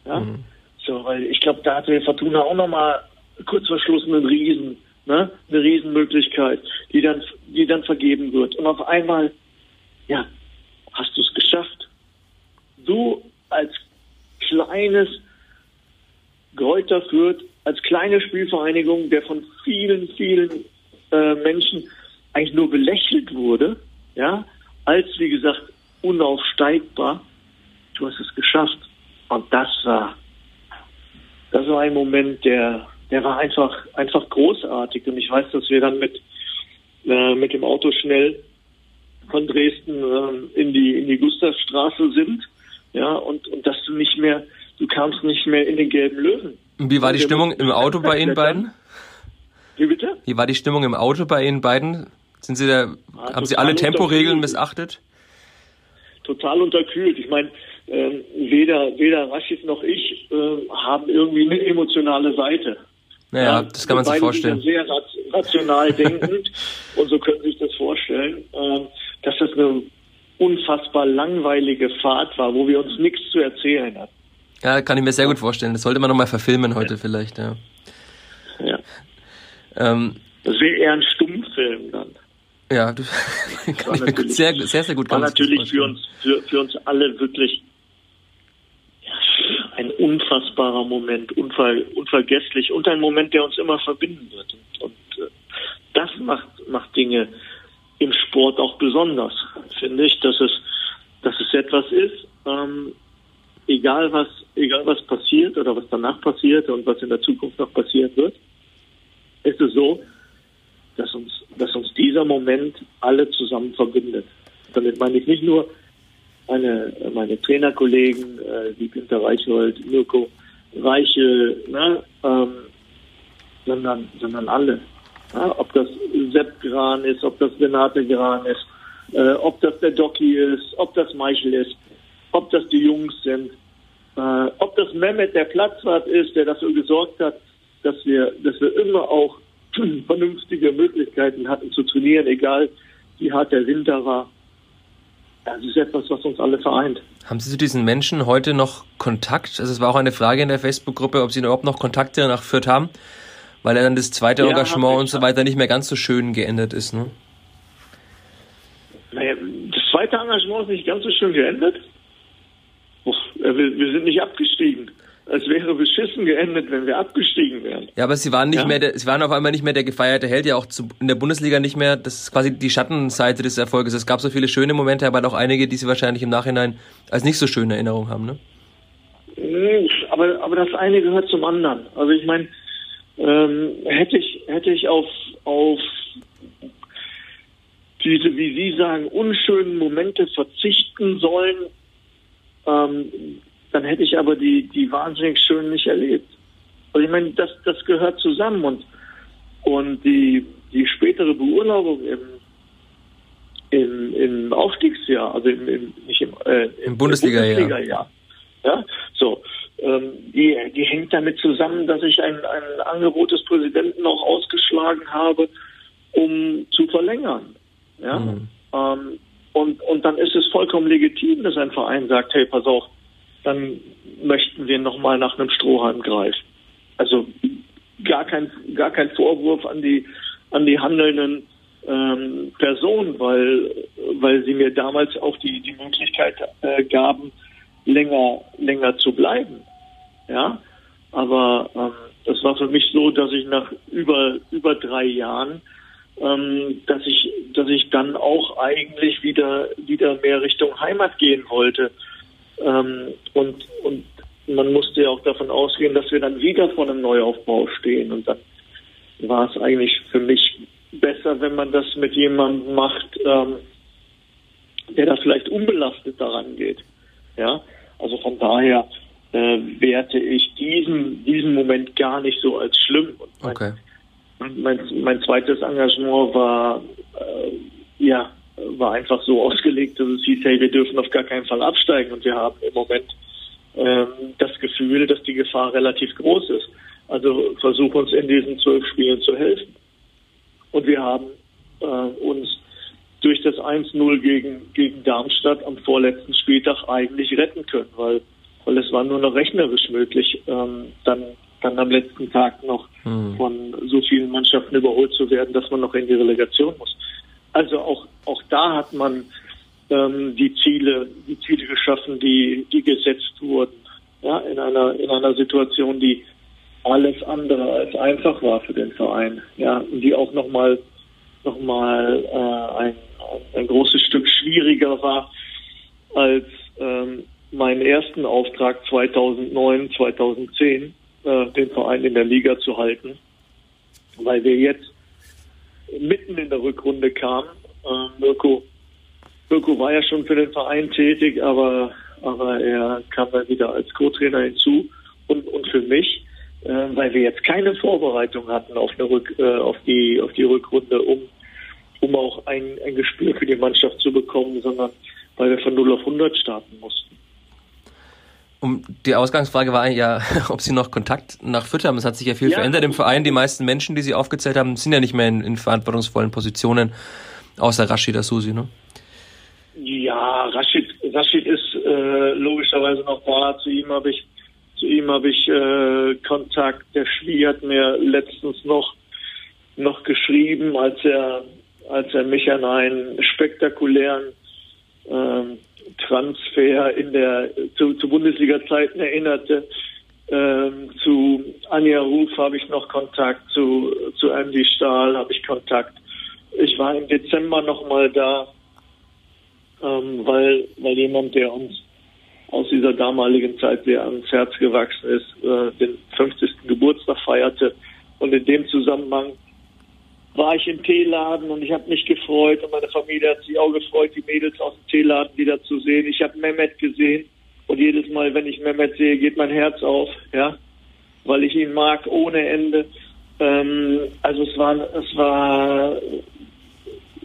Ja? Mhm. So, weil ich glaube, da hatte Fortuna auch nochmal kurz vor Schluss einen Riesen, ne? eine Riesenmöglichkeit, die dann, die dann vergeben wird. Und auf einmal, ja, hast du es geschafft. Du als kleines Gräuter führt als kleine Spielvereinigung, der von vielen, vielen äh, Menschen eigentlich nur belächelt wurde, ja, als wie gesagt unaufsteigbar. Du hast es geschafft. Und das war, das war ein Moment, der, der war einfach, einfach großartig. Und ich weiß, dass wir dann mit, äh, mit dem Auto schnell von Dresden äh, in die, in die Gustavstraße sind. Ja, und, und dass du nicht mehr, du kamst nicht mehr in den gelben Löwen. Wie war die Stimmung im Auto bei Ihnen beiden? Wie bitte? Wie war die Stimmung im Auto bei Ihnen beiden? Sind Sie da, ja, haben Sie alle Temporegeln missachtet? Total unterkühlt. Ich meine, äh, weder, weder Rashid noch ich äh, haben irgendwie eine emotionale Seite. Naja, ja, das kann man sich vorstellen. Sehr rational denkend und so können Sie sich das vorstellen, äh, dass das eine unfassbar langweilige Fahrt war, wo wir uns nichts zu erzählen hatten. Ja, kann ich mir sehr gut vorstellen. Das sollte man nochmal verfilmen heute ja. vielleicht, ja. Ja. Ähm, das wäre eher ein Stummfilm dann. Ja, du, kann ich mir sehr, sehr, sehr gut War natürlich für uns, für, für uns alle wirklich ein unfassbarer Moment, unver, unvergesslich und ein Moment, der uns immer verbinden wird. Und, und äh, das macht, macht Dinge im Sport auch besonders, finde ich, dass es, dass es etwas ist, ähm, egal was, egal was passiert oder was danach passiert und was in der Zukunft noch passieren wird, ist es so, dass uns, dass uns dieser Moment alle zusammen verbindet. Damit meine ich nicht nur meine, meine Trainerkollegen, äh, wie Günter Reichhold, Mirko Reiche, ne, ähm, sondern, sondern alle. Ja, ob das Sepp Gran ist, ob das Renate Gran ist, äh, ob das der Doki ist, ob das Michael ist ob das die Jungs sind, äh, ob das Mehmet der Platzwart ist, der dafür gesorgt hat, dass wir, dass wir immer auch vernünftige Möglichkeiten hatten zu trainieren, egal wie hart der Winter war. Das ist etwas, was uns alle vereint. Haben Sie zu diesen Menschen heute noch Kontakt? Also es war auch eine Frage in der Facebook-Gruppe, ob Sie überhaupt noch Kontakte nach Fürth haben, weil ja dann das zweite ja, Engagement und so weiter nicht mehr ganz so schön geändert ist, ne? Naja, das zweite Engagement ist nicht ganz so schön geändert. Wir sind nicht abgestiegen. Es wäre beschissen geendet, wenn wir abgestiegen wären. Ja, aber sie waren nicht ja. mehr, der, sie waren auf einmal nicht mehr der gefeierte Held, ja auch zu, in der Bundesliga nicht mehr. Das ist quasi die Schattenseite des Erfolges. Es gab so viele schöne Momente, aber auch einige, die sie wahrscheinlich im Nachhinein als nicht so schöne Erinnerung haben, ne? Aber, aber das eine gehört zum anderen. Also ich meine, ähm, hätte ich, hätte ich auf, auf diese, wie Sie sagen, unschönen Momente verzichten sollen, ähm, dann hätte ich aber die, die wahnsinnig schönen nicht erlebt. Also ich meine, das, das gehört zusammen und, und die, die spätere Beurlaubung im, im, im Aufstiegsjahr, also im, im, nicht im, äh, im Bundesliga-Jahr. Bundesliga ja, so, ähm, die, die hängt damit zusammen, dass ich ein, ein Angebot des Präsidenten auch ausgeschlagen habe, um zu verlängern. Ja? Mhm. Ähm, und, und dann ist es vollkommen legitim, dass ein Verein sagt, hey, pass auf, dann möchten wir nochmal nach einem Strohhalm greifen. Also gar kein, gar kein Vorwurf an die, an die handelnden ähm, Personen, weil, weil sie mir damals auch die, die Möglichkeit äh, gaben, länger, länger zu bleiben. Ja, aber ähm, das war für mich so, dass ich nach über, über drei Jahren ähm, dass ich, dass ich dann auch eigentlich wieder, wieder mehr Richtung Heimat gehen wollte. Ähm, und, und man musste ja auch davon ausgehen, dass wir dann wieder vor einem Neuaufbau stehen. Und dann war es eigentlich für mich besser, wenn man das mit jemandem macht, ähm, der da vielleicht unbelastet daran geht. Ja, also von daher äh, werte ich diesen, diesen Moment gar nicht so als schlimm. Und mein, okay mein, mein zweites Engagement war, äh, ja, war einfach so ausgelegt, dass es hieß, hey, wir dürfen auf gar keinen Fall absteigen und wir haben im Moment ähm, das Gefühl, dass die Gefahr relativ groß ist. Also versuch uns in diesen zwölf Spielen zu helfen. Und wir haben äh, uns durch das 1-0 gegen, gegen Darmstadt am vorletzten Spieltag eigentlich retten können, weil, weil es war nur noch rechnerisch möglich, ähm, dann dann am letzten Tag noch mhm. von so vielen Mannschaften überholt zu werden, dass man noch in die Relegation muss. Also auch auch da hat man ähm, die Ziele die Ziele geschaffen, die die gesetzt wurden. Ja, in einer in einer Situation, die alles andere als einfach war für den Verein. Ja, die auch nochmal noch mal, äh, ein, ein großes Stück schwieriger war als ähm, meinen ersten Auftrag 2009, 2010 äh, den Verein in der Liga zu halten, weil wir jetzt mitten in der Rückrunde kamen. Äh, Mirko, Mirko war ja schon für den Verein tätig, aber, aber er kam dann wieder als Co-Trainer hinzu und, und für mich, äh, weil wir jetzt keine Vorbereitung hatten auf, eine Rück, äh, auf, die, auf die Rückrunde, um, um auch ein, ein Gespür für die Mannschaft zu bekommen, sondern weil wir von 0 auf 100 starten mussten um die Ausgangsfrage war ja, ob Sie noch Kontakt nach Fürth haben. Es hat sich ja viel ja. verändert im Verein. Die meisten Menschen, die Sie aufgezählt haben, sind ja nicht mehr in, in verantwortungsvollen Positionen, außer Rashid Asusi, ne? Ja, Rashid, Rashid ist äh, logischerweise noch da. Zu ihm habe ich, zu ihm habe ich äh, Kontakt. Der Schwie hat mir letztens noch noch geschrieben, als er als er mich an einen spektakulären ähm, Transfer in der zu, zu Bundesliga-Zeiten erinnerte. Ähm, zu Anja Ruf habe ich noch Kontakt, zu, zu Andy Stahl habe ich Kontakt. Ich war im Dezember nochmal da, ähm, weil, weil jemand, der uns aus dieser damaligen Zeit sehr ans Herz gewachsen ist, äh, den 50. Geburtstag feierte. Und in dem Zusammenhang war ich im Teeladen und ich habe mich gefreut und meine Familie hat sich auch gefreut, die Mädels aus dem Teeladen wieder zu sehen. Ich habe Mehmet gesehen und jedes Mal, wenn ich Mehmet sehe, geht mein Herz auf, ja, weil ich ihn mag ohne Ende. Ähm, also es war, es war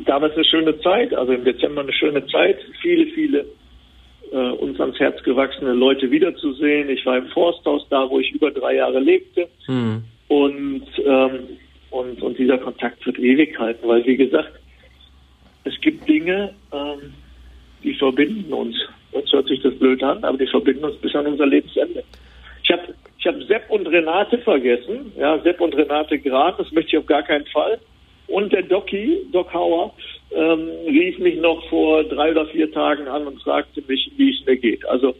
damals eine schöne Zeit, also im Dezember eine schöne Zeit, viele, viele äh, uns ans Herz gewachsene Leute wiederzusehen. Ich war im Forsthaus da, wo ich über drei Jahre lebte. Hm. Und ähm, und, und dieser Kontakt wird ewig halten, weil wie gesagt, es gibt Dinge, ähm, die verbinden uns. Jetzt hört sich das blöd an, aber die verbinden uns bis an unser Lebensende. Ich habe ich hab Sepp und Renate vergessen, ja, Sepp und Renate Grad, das möchte ich auf gar keinen Fall. Und der Doki, Doc Hauer, ähm, rief mich noch vor drei oder vier Tagen an und fragte mich, wie es mir geht. Also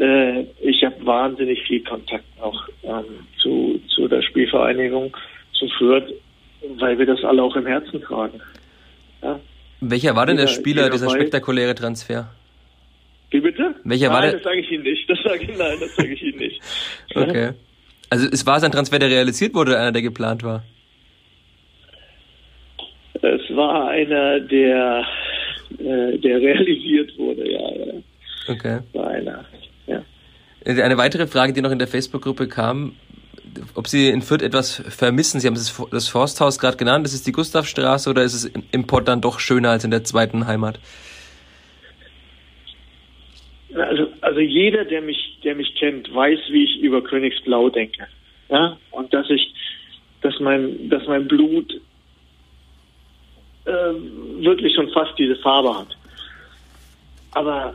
äh, ich habe wahnsinnig viel Kontakt noch ähm, zu, zu der Spielvereinigung zu Fürth, weil wir das alle auch im Herzen tragen. Ja. Welcher war denn der Spieler, dieser spektakuläre Transfer? Wie bitte? Welcher nein, war der? das sage ich Ihnen nicht. Das sage ich, nein, das sage ich Ihnen nicht. Okay. Also es war sein Transfer, der realisiert wurde, oder einer, der geplant war? Es war einer, der, äh, der realisiert wurde, ja. ja. Okay. War einer, ja. Eine weitere Frage, die noch in der Facebook-Gruppe kam, ob Sie in Fürth etwas vermissen. Sie haben das, das Forsthaus gerade genannt. Ist es die Gustavstraße oder ist es im Pott dann doch schöner als in der zweiten Heimat? Also, also jeder, der mich, der mich kennt, weiß, wie ich über Königsblau denke. Ja, und dass ich, dass mein, dass mein Blut äh, wirklich schon fast diese Farbe hat. Aber,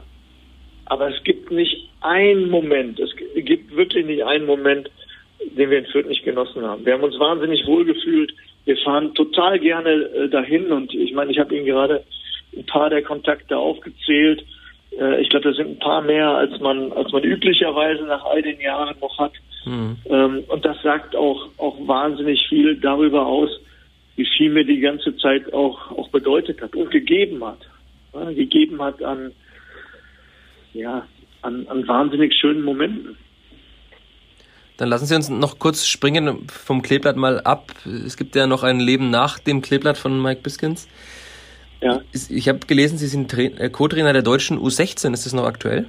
aber es gibt nicht einen Moment, es gibt wirklich nicht einen Moment, den wir in Fürth nicht genossen haben. Wir haben uns wahnsinnig wohl gefühlt. Wir fahren total gerne äh, dahin und ich meine, ich habe Ihnen gerade ein paar der Kontakte aufgezählt. Äh, ich glaube, das sind ein paar mehr, als man, als man üblicherweise nach all den Jahren noch hat. Hm. Ähm, und das sagt auch, auch wahnsinnig viel darüber aus, wie viel mir die ganze Zeit auch, auch bedeutet hat und gegeben hat. Ja, gegeben hat an, ja, an, an wahnsinnig schönen Momenten. Dann lassen Sie uns noch kurz springen vom Kleeblatt mal ab. Es gibt ja noch ein Leben nach dem Kleeblatt von Mike Biskins. Ja. Ich habe gelesen, Sie sind äh, Co-Trainer der deutschen U16. Ist das noch aktuell?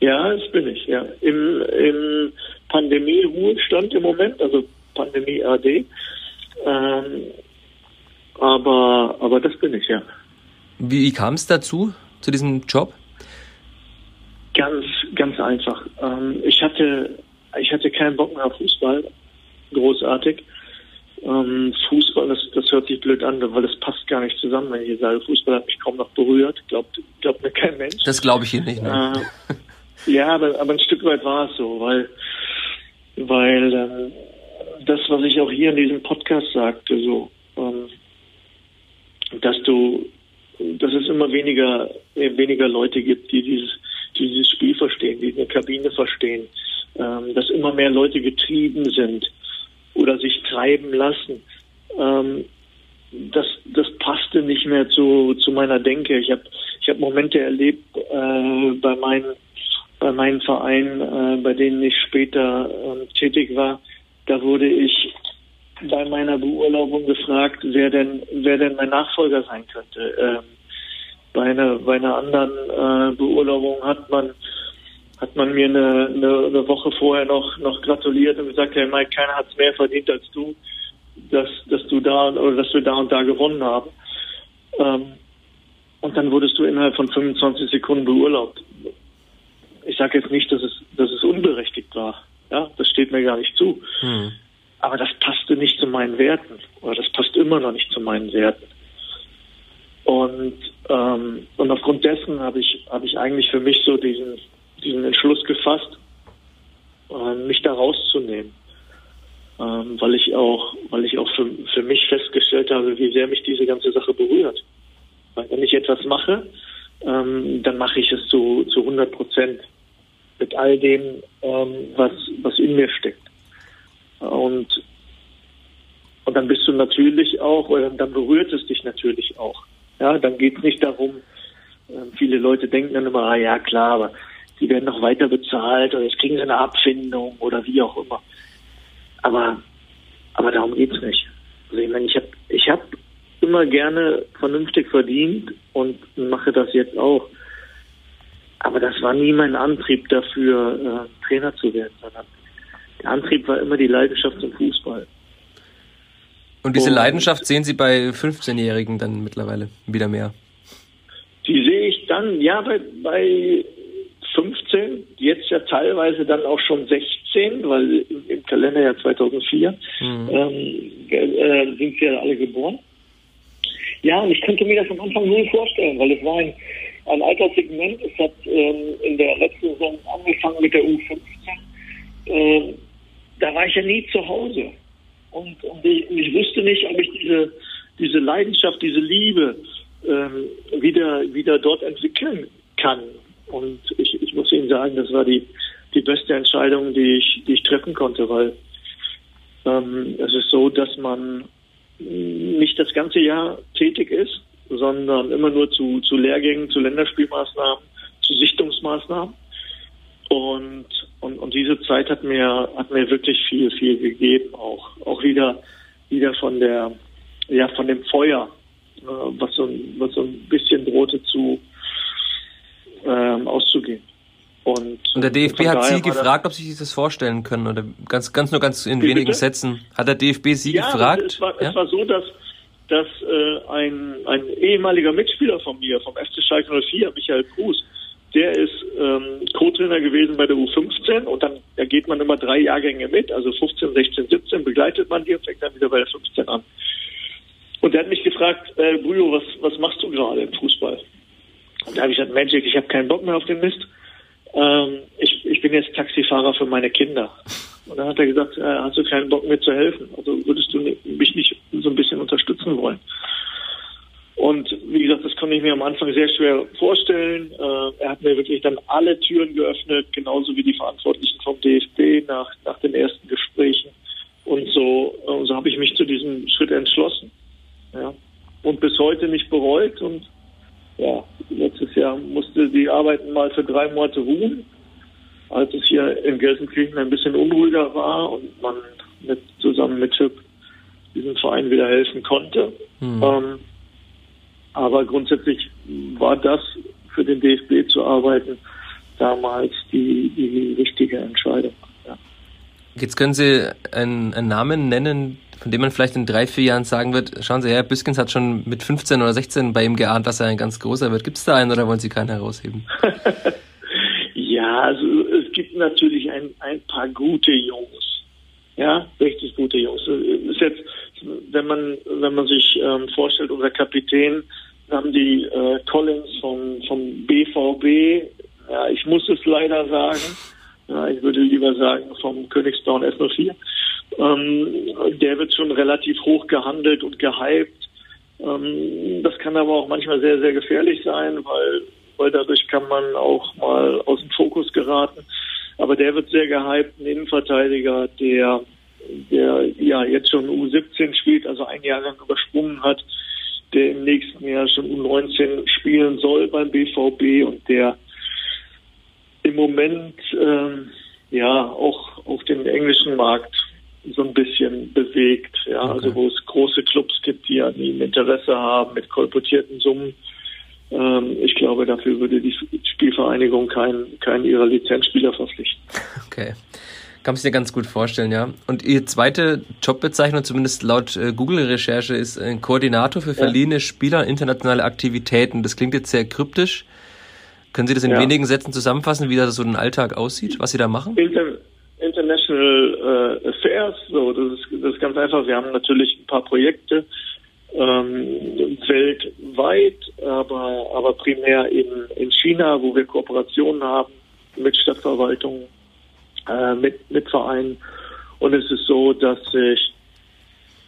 Ja, das bin ich, ja. Im, im Pandemie-Ruhestand im Moment, also Pandemie-AD. Ähm, aber, aber das bin ich, ja. Wie, wie kam es dazu, zu diesem Job? Ganz, ganz einfach. Ähm, ich hatte, ich hatte keinen Bock mehr auf Fußball. Großartig. Ähm, Fußball, das, das hört sich blöd an, weil das passt gar nicht zusammen, wenn ich sage, Fußball hat mich kaum noch berührt. Glaubt, glaubt mir kein Mensch. Das glaube ich Ihnen nicht. Ne? Äh, ja, aber, aber ein Stück weit war es so, weil, weil ähm, das, was ich auch hier in diesem Podcast sagte, so, ähm, dass du, dass es immer weniger, äh, weniger Leute gibt, die dieses, die dieses Spiel verstehen, die eine Kabine verstehen, ähm, dass immer mehr Leute getrieben sind oder sich treiben lassen. Ähm, das, das passte nicht mehr zu, zu meiner Denke. Ich habe ich hab Momente erlebt äh, bei meinen bei meinen Vereinen, äh, bei denen ich später äh, tätig war, da wurde ich bei meiner Beurlaubung gefragt, wer denn, wer denn mein Nachfolger sein könnte. Ähm, bei einer, bei einer anderen äh, Beurlaubung hat man, hat man mir eine, eine, Woche vorher noch, noch gratuliert und gesagt, hey Mike, keiner hat es mehr verdient als du, dass, dass du da oder dass wir da und da gewonnen haben. Ähm, und dann wurdest du innerhalb von 25 Sekunden beurlaubt. Ich sage jetzt nicht, dass es, dass es unberechtigt war. Ja, das steht mir gar nicht zu. Hm. Aber das passte nicht zu meinen Werten. Oder das passt immer noch nicht zu meinen Werten. Und, ähm, und aufgrund dessen habe ich, habe ich eigentlich für mich so diesen, diesen Entschluss gefasst, äh, mich da rauszunehmen. Ähm, weil ich auch, weil ich auch für, für mich festgestellt habe, wie sehr mich diese ganze Sache berührt. Weil wenn ich etwas mache, ähm, dann mache ich es zu, zu 100 Prozent mit all dem, ähm, was, was in mir steckt. Und, und dann bist du natürlich auch, oder dann berührt es dich natürlich auch. Ja, dann geht es nicht darum, äh, viele Leute denken dann immer, ah ja klar, aber die werden noch weiter bezahlt oder jetzt kriegen sie eine Abfindung oder wie auch immer. Aber, aber darum geht's nicht. Also ich meine, ich habe ich hab immer gerne vernünftig verdient und mache das jetzt auch. Aber das war nie mein Antrieb dafür, äh, Trainer zu werden, sondern der Antrieb war immer die Leidenschaft zum Fußball. Und diese Leidenschaft sehen Sie bei 15-Jährigen dann mittlerweile wieder mehr? Die sehe ich dann, ja, bei, bei 15, jetzt ja teilweise dann auch schon 16, weil im, Kalenderjahr 2004 mhm. ähm, äh, sind sie ja alle geboren. Ja, und ich könnte mir das am Anfang null vorstellen, weil es war ein, ein alter Segment. Es hat ähm, in der letzten Saison angefangen mit der U15. Ähm, da war ich ja nie zu Hause. Und, und ich, wusste nicht, ob ich diese, diese Leidenschaft, diese Liebe ähm, wieder, wieder dort entwickeln kann. Und ich, ich muss Ihnen sagen, das war die, die beste Entscheidung, die ich, die ich treffen konnte, weil ähm, es ist so, dass man nicht das ganze Jahr tätig ist, sondern immer nur zu, zu Lehrgängen, zu Länderspielmaßnahmen, zu Sichtungsmaßnahmen. Und, und, und diese Zeit hat mir, hat mir wirklich viel, viel gegeben, auch, auch wieder, wieder von der, ja, von dem Feuer, äh, was so, was so ein bisschen drohte zu, ähm, auszugehen. Und, und der DFB hat Sie gefragt, ob Sie sich das vorstellen können oder ganz, ganz nur ganz in wenigen bitte? Sätzen. Hat der DFB Sie ja, gefragt? Es war, ja? es war so, dass, dass äh, ein, ein ehemaliger Mitspieler von mir, vom FC Schalke 04, Michael Kruse, der ist ähm, Co-Trainer gewesen bei der U15 und dann da geht man immer drei Jahrgänge mit, also 15, 16, 17 begleitet man die und fängt dann wieder bei der 15 an. Und der hat mich gefragt, äh, Brüjo, was, was machst du gerade im Fußball? Und da habe ich gesagt, Magic, ich habe keinen Bock mehr auf den Mist. Ähm, ich, ich bin jetzt Taxifahrer für meine Kinder. Und dann hat er gesagt, äh, hast du keinen Bock mir zu helfen? Also würdest du mich nicht so ein bisschen unterstützen wollen? Und wie gesagt, das konnte ich mir am Anfang sehr schwer vorstellen. Äh, er hat mir wirklich dann alle Türen geöffnet, genauso wie die Verantwortlichen vom DFB nach, nach den ersten Gesprächen. Und so, äh, so habe ich mich zu diesem Schritt entschlossen. Ja. Und bis heute nicht bereut. Und ja, letztes Jahr musste die Arbeiten mal für drei Monate ruhen, als es hier in Gelsenkirchen ein bisschen unruhiger war und man mit, zusammen mit Chip diesem Verein wieder helfen konnte. Mhm. Ähm, aber grundsätzlich war das für den DFB zu arbeiten damals die, die richtige Entscheidung. Ja. Jetzt können Sie einen, einen, Namen nennen, von dem man vielleicht in drei, vier Jahren sagen wird, schauen Sie her, Büskens hat schon mit 15 oder 16 bei ihm geahnt, dass er ein ganz großer wird. Gibt es da einen oder wollen Sie keinen herausheben? ja, also es gibt natürlich ein, ein paar gute Jungs. Ja, richtig gute Jungs. Ist jetzt, wenn man, wenn man sich ähm, vorstellt, unser Kapitän, haben die äh, Collins vom, vom BVB, ja, ich muss es leider sagen, ja, ich würde lieber sagen vom Königsdown S04, ähm, der wird schon relativ hoch gehandelt und gehypt. Ähm, das kann aber auch manchmal sehr, sehr gefährlich sein, weil, weil dadurch kann man auch mal aus dem Fokus geraten. Aber der wird sehr gehypt, ein Innenverteidiger, der, der ja jetzt schon U17 spielt, also ein Jahr lang übersprungen hat, der im nächsten Jahr schon U19 spielen soll beim BVB und der im Moment ähm, ja auch auf den englischen Markt so ein bisschen bewegt. Ja, okay. also wo es große Clubs gibt, die an ihm Interesse haben mit kolportierten Summen. Ähm, ich glaube, dafür würde die Spielvereinigung keinen keinen ihrer Lizenzspieler verpflichten. Okay kann man sich ja ganz gut vorstellen, ja. Und Ihre zweite Jobbezeichnung, zumindest laut äh, Google-Recherche, ist ein Koordinator für verliehene ja. Spieler internationale Aktivitäten. Das klingt jetzt sehr kryptisch. Können Sie das in ja. wenigen Sätzen zusammenfassen, wie das so ein Alltag aussieht, was Sie da machen? Inter International äh, Affairs, so, das ist, das ist ganz einfach. Wir haben natürlich ein paar Projekte ähm, weltweit, aber, aber primär in, in China, wo wir Kooperationen haben mit Stadtverwaltungen äh, mit, mit Vereinen. Und es ist so, dass ich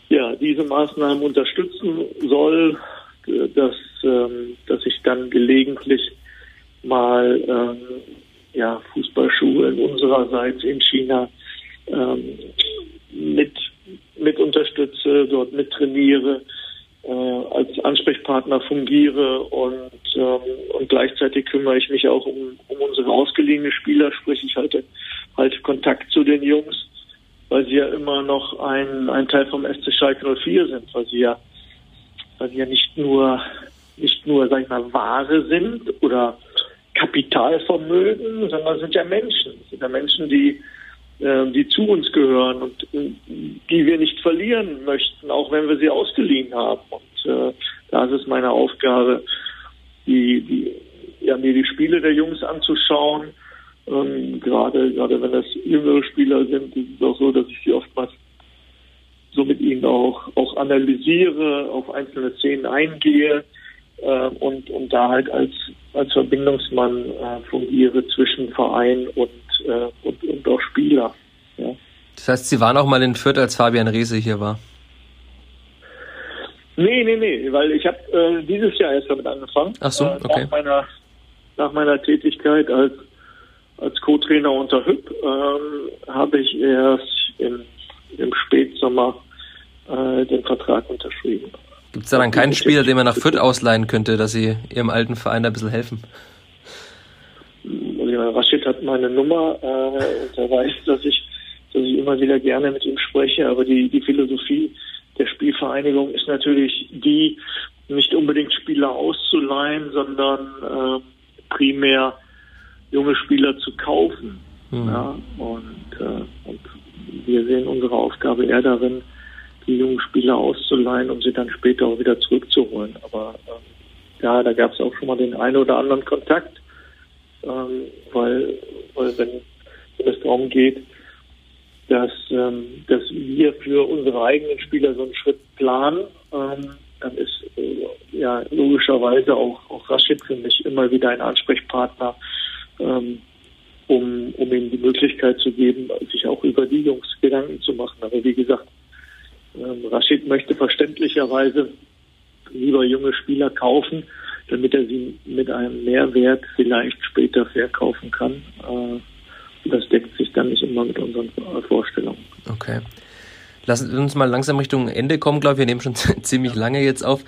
ja, diese Maßnahmen unterstützen soll, dass, ähm, dass ich dann gelegentlich mal ähm, ja, Fußballschulen unsererseits in China ähm, mit, mit unterstütze, dort mit trainiere, äh, als Ansprechpartner fungiere und, ähm, und gleichzeitig kümmere ich mich auch um, um unsere ausgeliehene Spieler, sprich ich halte halt Kontakt zu den Jungs, weil sie ja immer noch ein, ein Teil vom SC Schalke 04 sind, weil sie ja, weil sie ja nicht nur, nicht nur, sag ich mal, Ware sind oder Kapitalvermögen, sondern sind ja Menschen. Das sind ja Menschen, die, äh, die zu uns gehören und die wir nicht verlieren möchten, auch wenn wir sie ausgeliehen haben. Und äh, da ist es meine Aufgabe, die, die, ja, mir die Spiele der Jungs anzuschauen, ähm, gerade, gerade wenn das jüngere Spieler sind, ist es auch so, dass ich sie oftmals so mit ihnen auch, auch analysiere, auf einzelne Szenen eingehe äh, und, und da halt als, als Verbindungsmann äh, fungiere zwischen Verein und, äh, und, und auch Spieler. Ja. Das heißt, Sie waren auch mal in Fürth, als Fabian Reese hier war? Nee, nee, nee, weil ich habe äh, dieses Jahr erst damit angefangen. Ach so, äh, okay. Nach meiner, nach meiner Tätigkeit als als Co-Trainer unter Hüb ähm, habe ich erst im, im Spätsommer äh, den Vertrag unterschrieben. Gibt es da dann keinen Spieler, den man nach Fürth ausleihen könnte, dass sie ihrem alten Verein da ein bisschen helfen? Rashid hat meine Nummer äh, und er weiß, dass ich, dass ich immer wieder gerne mit ihm spreche. Aber die, die Philosophie der Spielvereinigung ist natürlich die, nicht unbedingt Spieler auszuleihen, sondern äh, primär junge Spieler zu kaufen. Mhm. Ja, und, äh, und wir sehen unsere Aufgabe eher darin, die jungen Spieler auszuleihen, um sie dann später auch wieder zurückzuholen. Aber ähm, ja, da gab es auch schon mal den einen oder anderen Kontakt, ähm, weil, weil wenn, wenn es darum geht, dass, ähm, dass wir für unsere eigenen Spieler so einen Schritt planen, ähm, dann ist äh, ja logischerweise auch, auch Rashid für mich immer wieder ein Ansprechpartner, ähm, um, um ihm die Möglichkeit zu geben, sich auch über die Jungs Gedanken zu machen. Aber wie gesagt, ähm, Rashid möchte verständlicherweise lieber junge Spieler kaufen, damit er sie mit einem Mehrwert vielleicht später verkaufen kann. Äh, das deckt sich dann nicht immer mit unseren Vorstellungen. Okay. Lassen wir uns mal langsam Richtung Ende kommen, glaube ich. Wir nehmen schon ziemlich lange jetzt auf.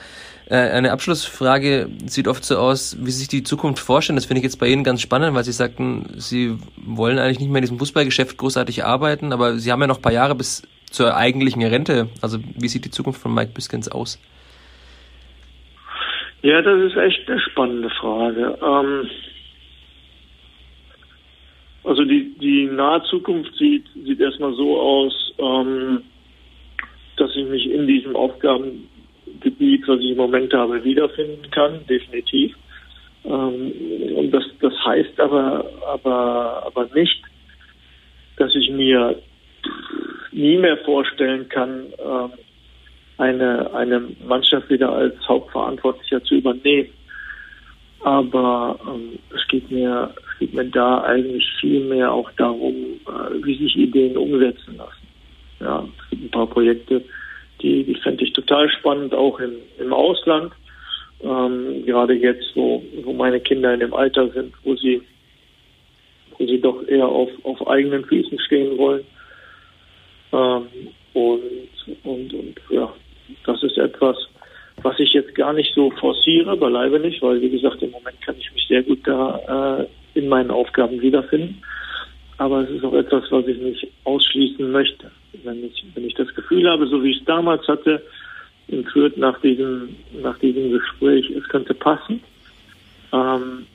Äh, eine Abschlussfrage sieht oft so aus, wie Sie sich die Zukunft vorstellen. Das finde ich jetzt bei Ihnen ganz spannend, weil Sie sagten, Sie wollen eigentlich nicht mehr in diesem Fußballgeschäft großartig arbeiten, aber Sie haben ja noch ein paar Jahre bis zur eigentlichen Rente. Also wie sieht die Zukunft von Mike Biskins aus? Ja, das ist echt eine spannende Frage. Ähm, also die, die nahe Zukunft sieht, sieht erstmal so aus, ähm, dass ich mich in diesem Aufgabengebiet, was ich im Moment habe, wiederfinden kann, definitiv. Ähm, und das, das heißt aber, aber, aber nicht, dass ich mir nie mehr vorstellen kann, ähm, eine, eine Mannschaft wieder als Hauptverantwortlicher zu übernehmen. Aber ähm, es geht mir, es geht mir da eigentlich viel mehr auch darum, äh, wie sich Ideen umsetzen lassen. Ja, es gibt ein paar Projekte, die, die fände ich total spannend, auch im, im Ausland. Ähm, gerade jetzt, wo, wo meine Kinder in dem Alter sind, wo sie, wo sie doch eher auf, auf eigenen Füßen stehen wollen. Ähm, und, und, und ja, das ist etwas, was ich jetzt gar nicht so forciere, beileibe nicht, weil wie gesagt, im Moment kann ich mich sehr gut da äh, in meinen Aufgaben wiederfinden. Aber es ist auch etwas, was ich nicht ausschließen möchte. Wenn ich, wenn ich das Gefühl habe, so wie ich es damals hatte, in Fürth nach diesem, nach diesem Gespräch, es könnte passen. Ähm,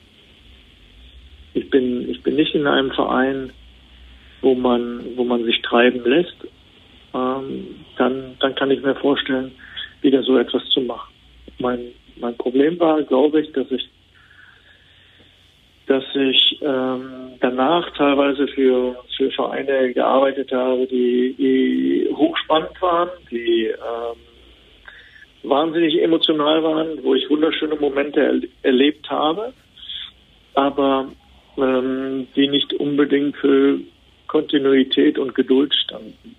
ich bin, ich bin nicht in einem Verein, wo man, wo man sich treiben lässt, ähm, dann, dann kann ich mir vorstellen, wieder so etwas zu machen. Mein, mein Problem war, glaube ich, dass ich, dass ich ähm, danach teilweise für, für Vereine gearbeitet habe, die, die hochspannend waren, die ähm, wahnsinnig emotional waren, wo ich wunderschöne Momente er, erlebt habe, aber ähm, die nicht unbedingt für Kontinuität und Geduld standen.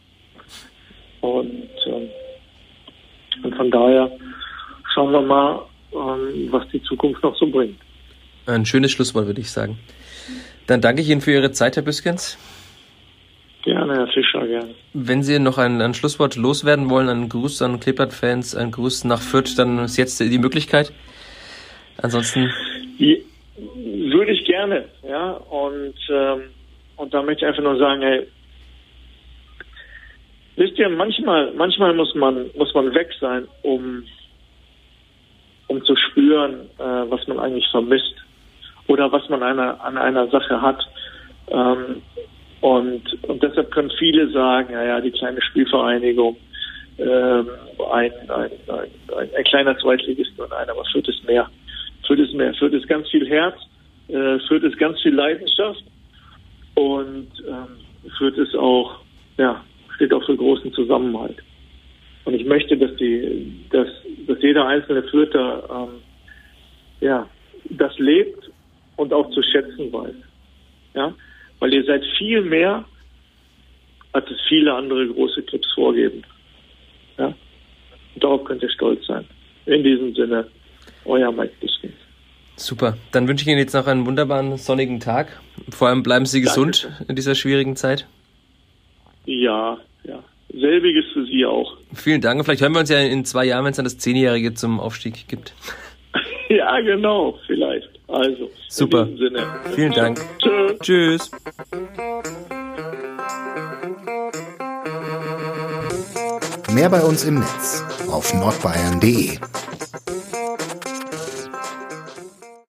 Und, ähm, und von daher schauen wir mal, ähm, was die Zukunft noch so bringt. Ein schönes Schlusswort, würde ich sagen. Dann danke ich Ihnen für Ihre Zeit, Herr Büskens. Gerne, Herr Fischer, gerne. Wenn Sie noch ein, ein Schlusswort loswerden wollen, einen Gruß an Klippert-Fans, einen Gruß nach Fürth, dann ist jetzt die Möglichkeit. Ansonsten. Die, würde ich gerne, ja. Und, ähm, und da möchte ich einfach nur sagen, hey, wisst ihr, manchmal, manchmal muss man, muss man weg sein, um, um zu spüren, äh, was man eigentlich vermisst oder was man eine, an einer Sache hat. Ähm, und, und deshalb können viele sagen, ja, ja, die kleine Spielvereinigung, ähm, ein, ein, ein, ein, kleiner Zweitligist und einer, was führt es mehr? Führt es mehr? Führt es ganz viel Herz? Äh, führt es ganz viel Leidenschaft? Und ähm, führt es auch, ja, steht auch für großen Zusammenhalt. Und ich möchte, dass die, dass, dass jeder einzelne Fürther ähm, ja, das lebt und auch zu schätzen weiß. Ja, weil ihr seid viel mehr, als es viele andere große Clubs vorgeben. Ja, und darauf könnt ihr stolz sein. In diesem Sinne, euer Mike Biskins. Super. Dann wünsche ich Ihnen jetzt noch einen wunderbaren sonnigen Tag. Vor allem bleiben Sie gesund Dankeschön. in dieser schwierigen Zeit. Ja, ja. Selbiges für Sie auch. Vielen Dank. Vielleicht hören wir uns ja in zwei Jahren, wenn es dann das Zehnjährige zum Aufstieg gibt. ja, genau, vielleicht. Also, super. Vielen Dank. Tschüss. Tschüss. Mehr bei uns im Netz auf nordbayern.de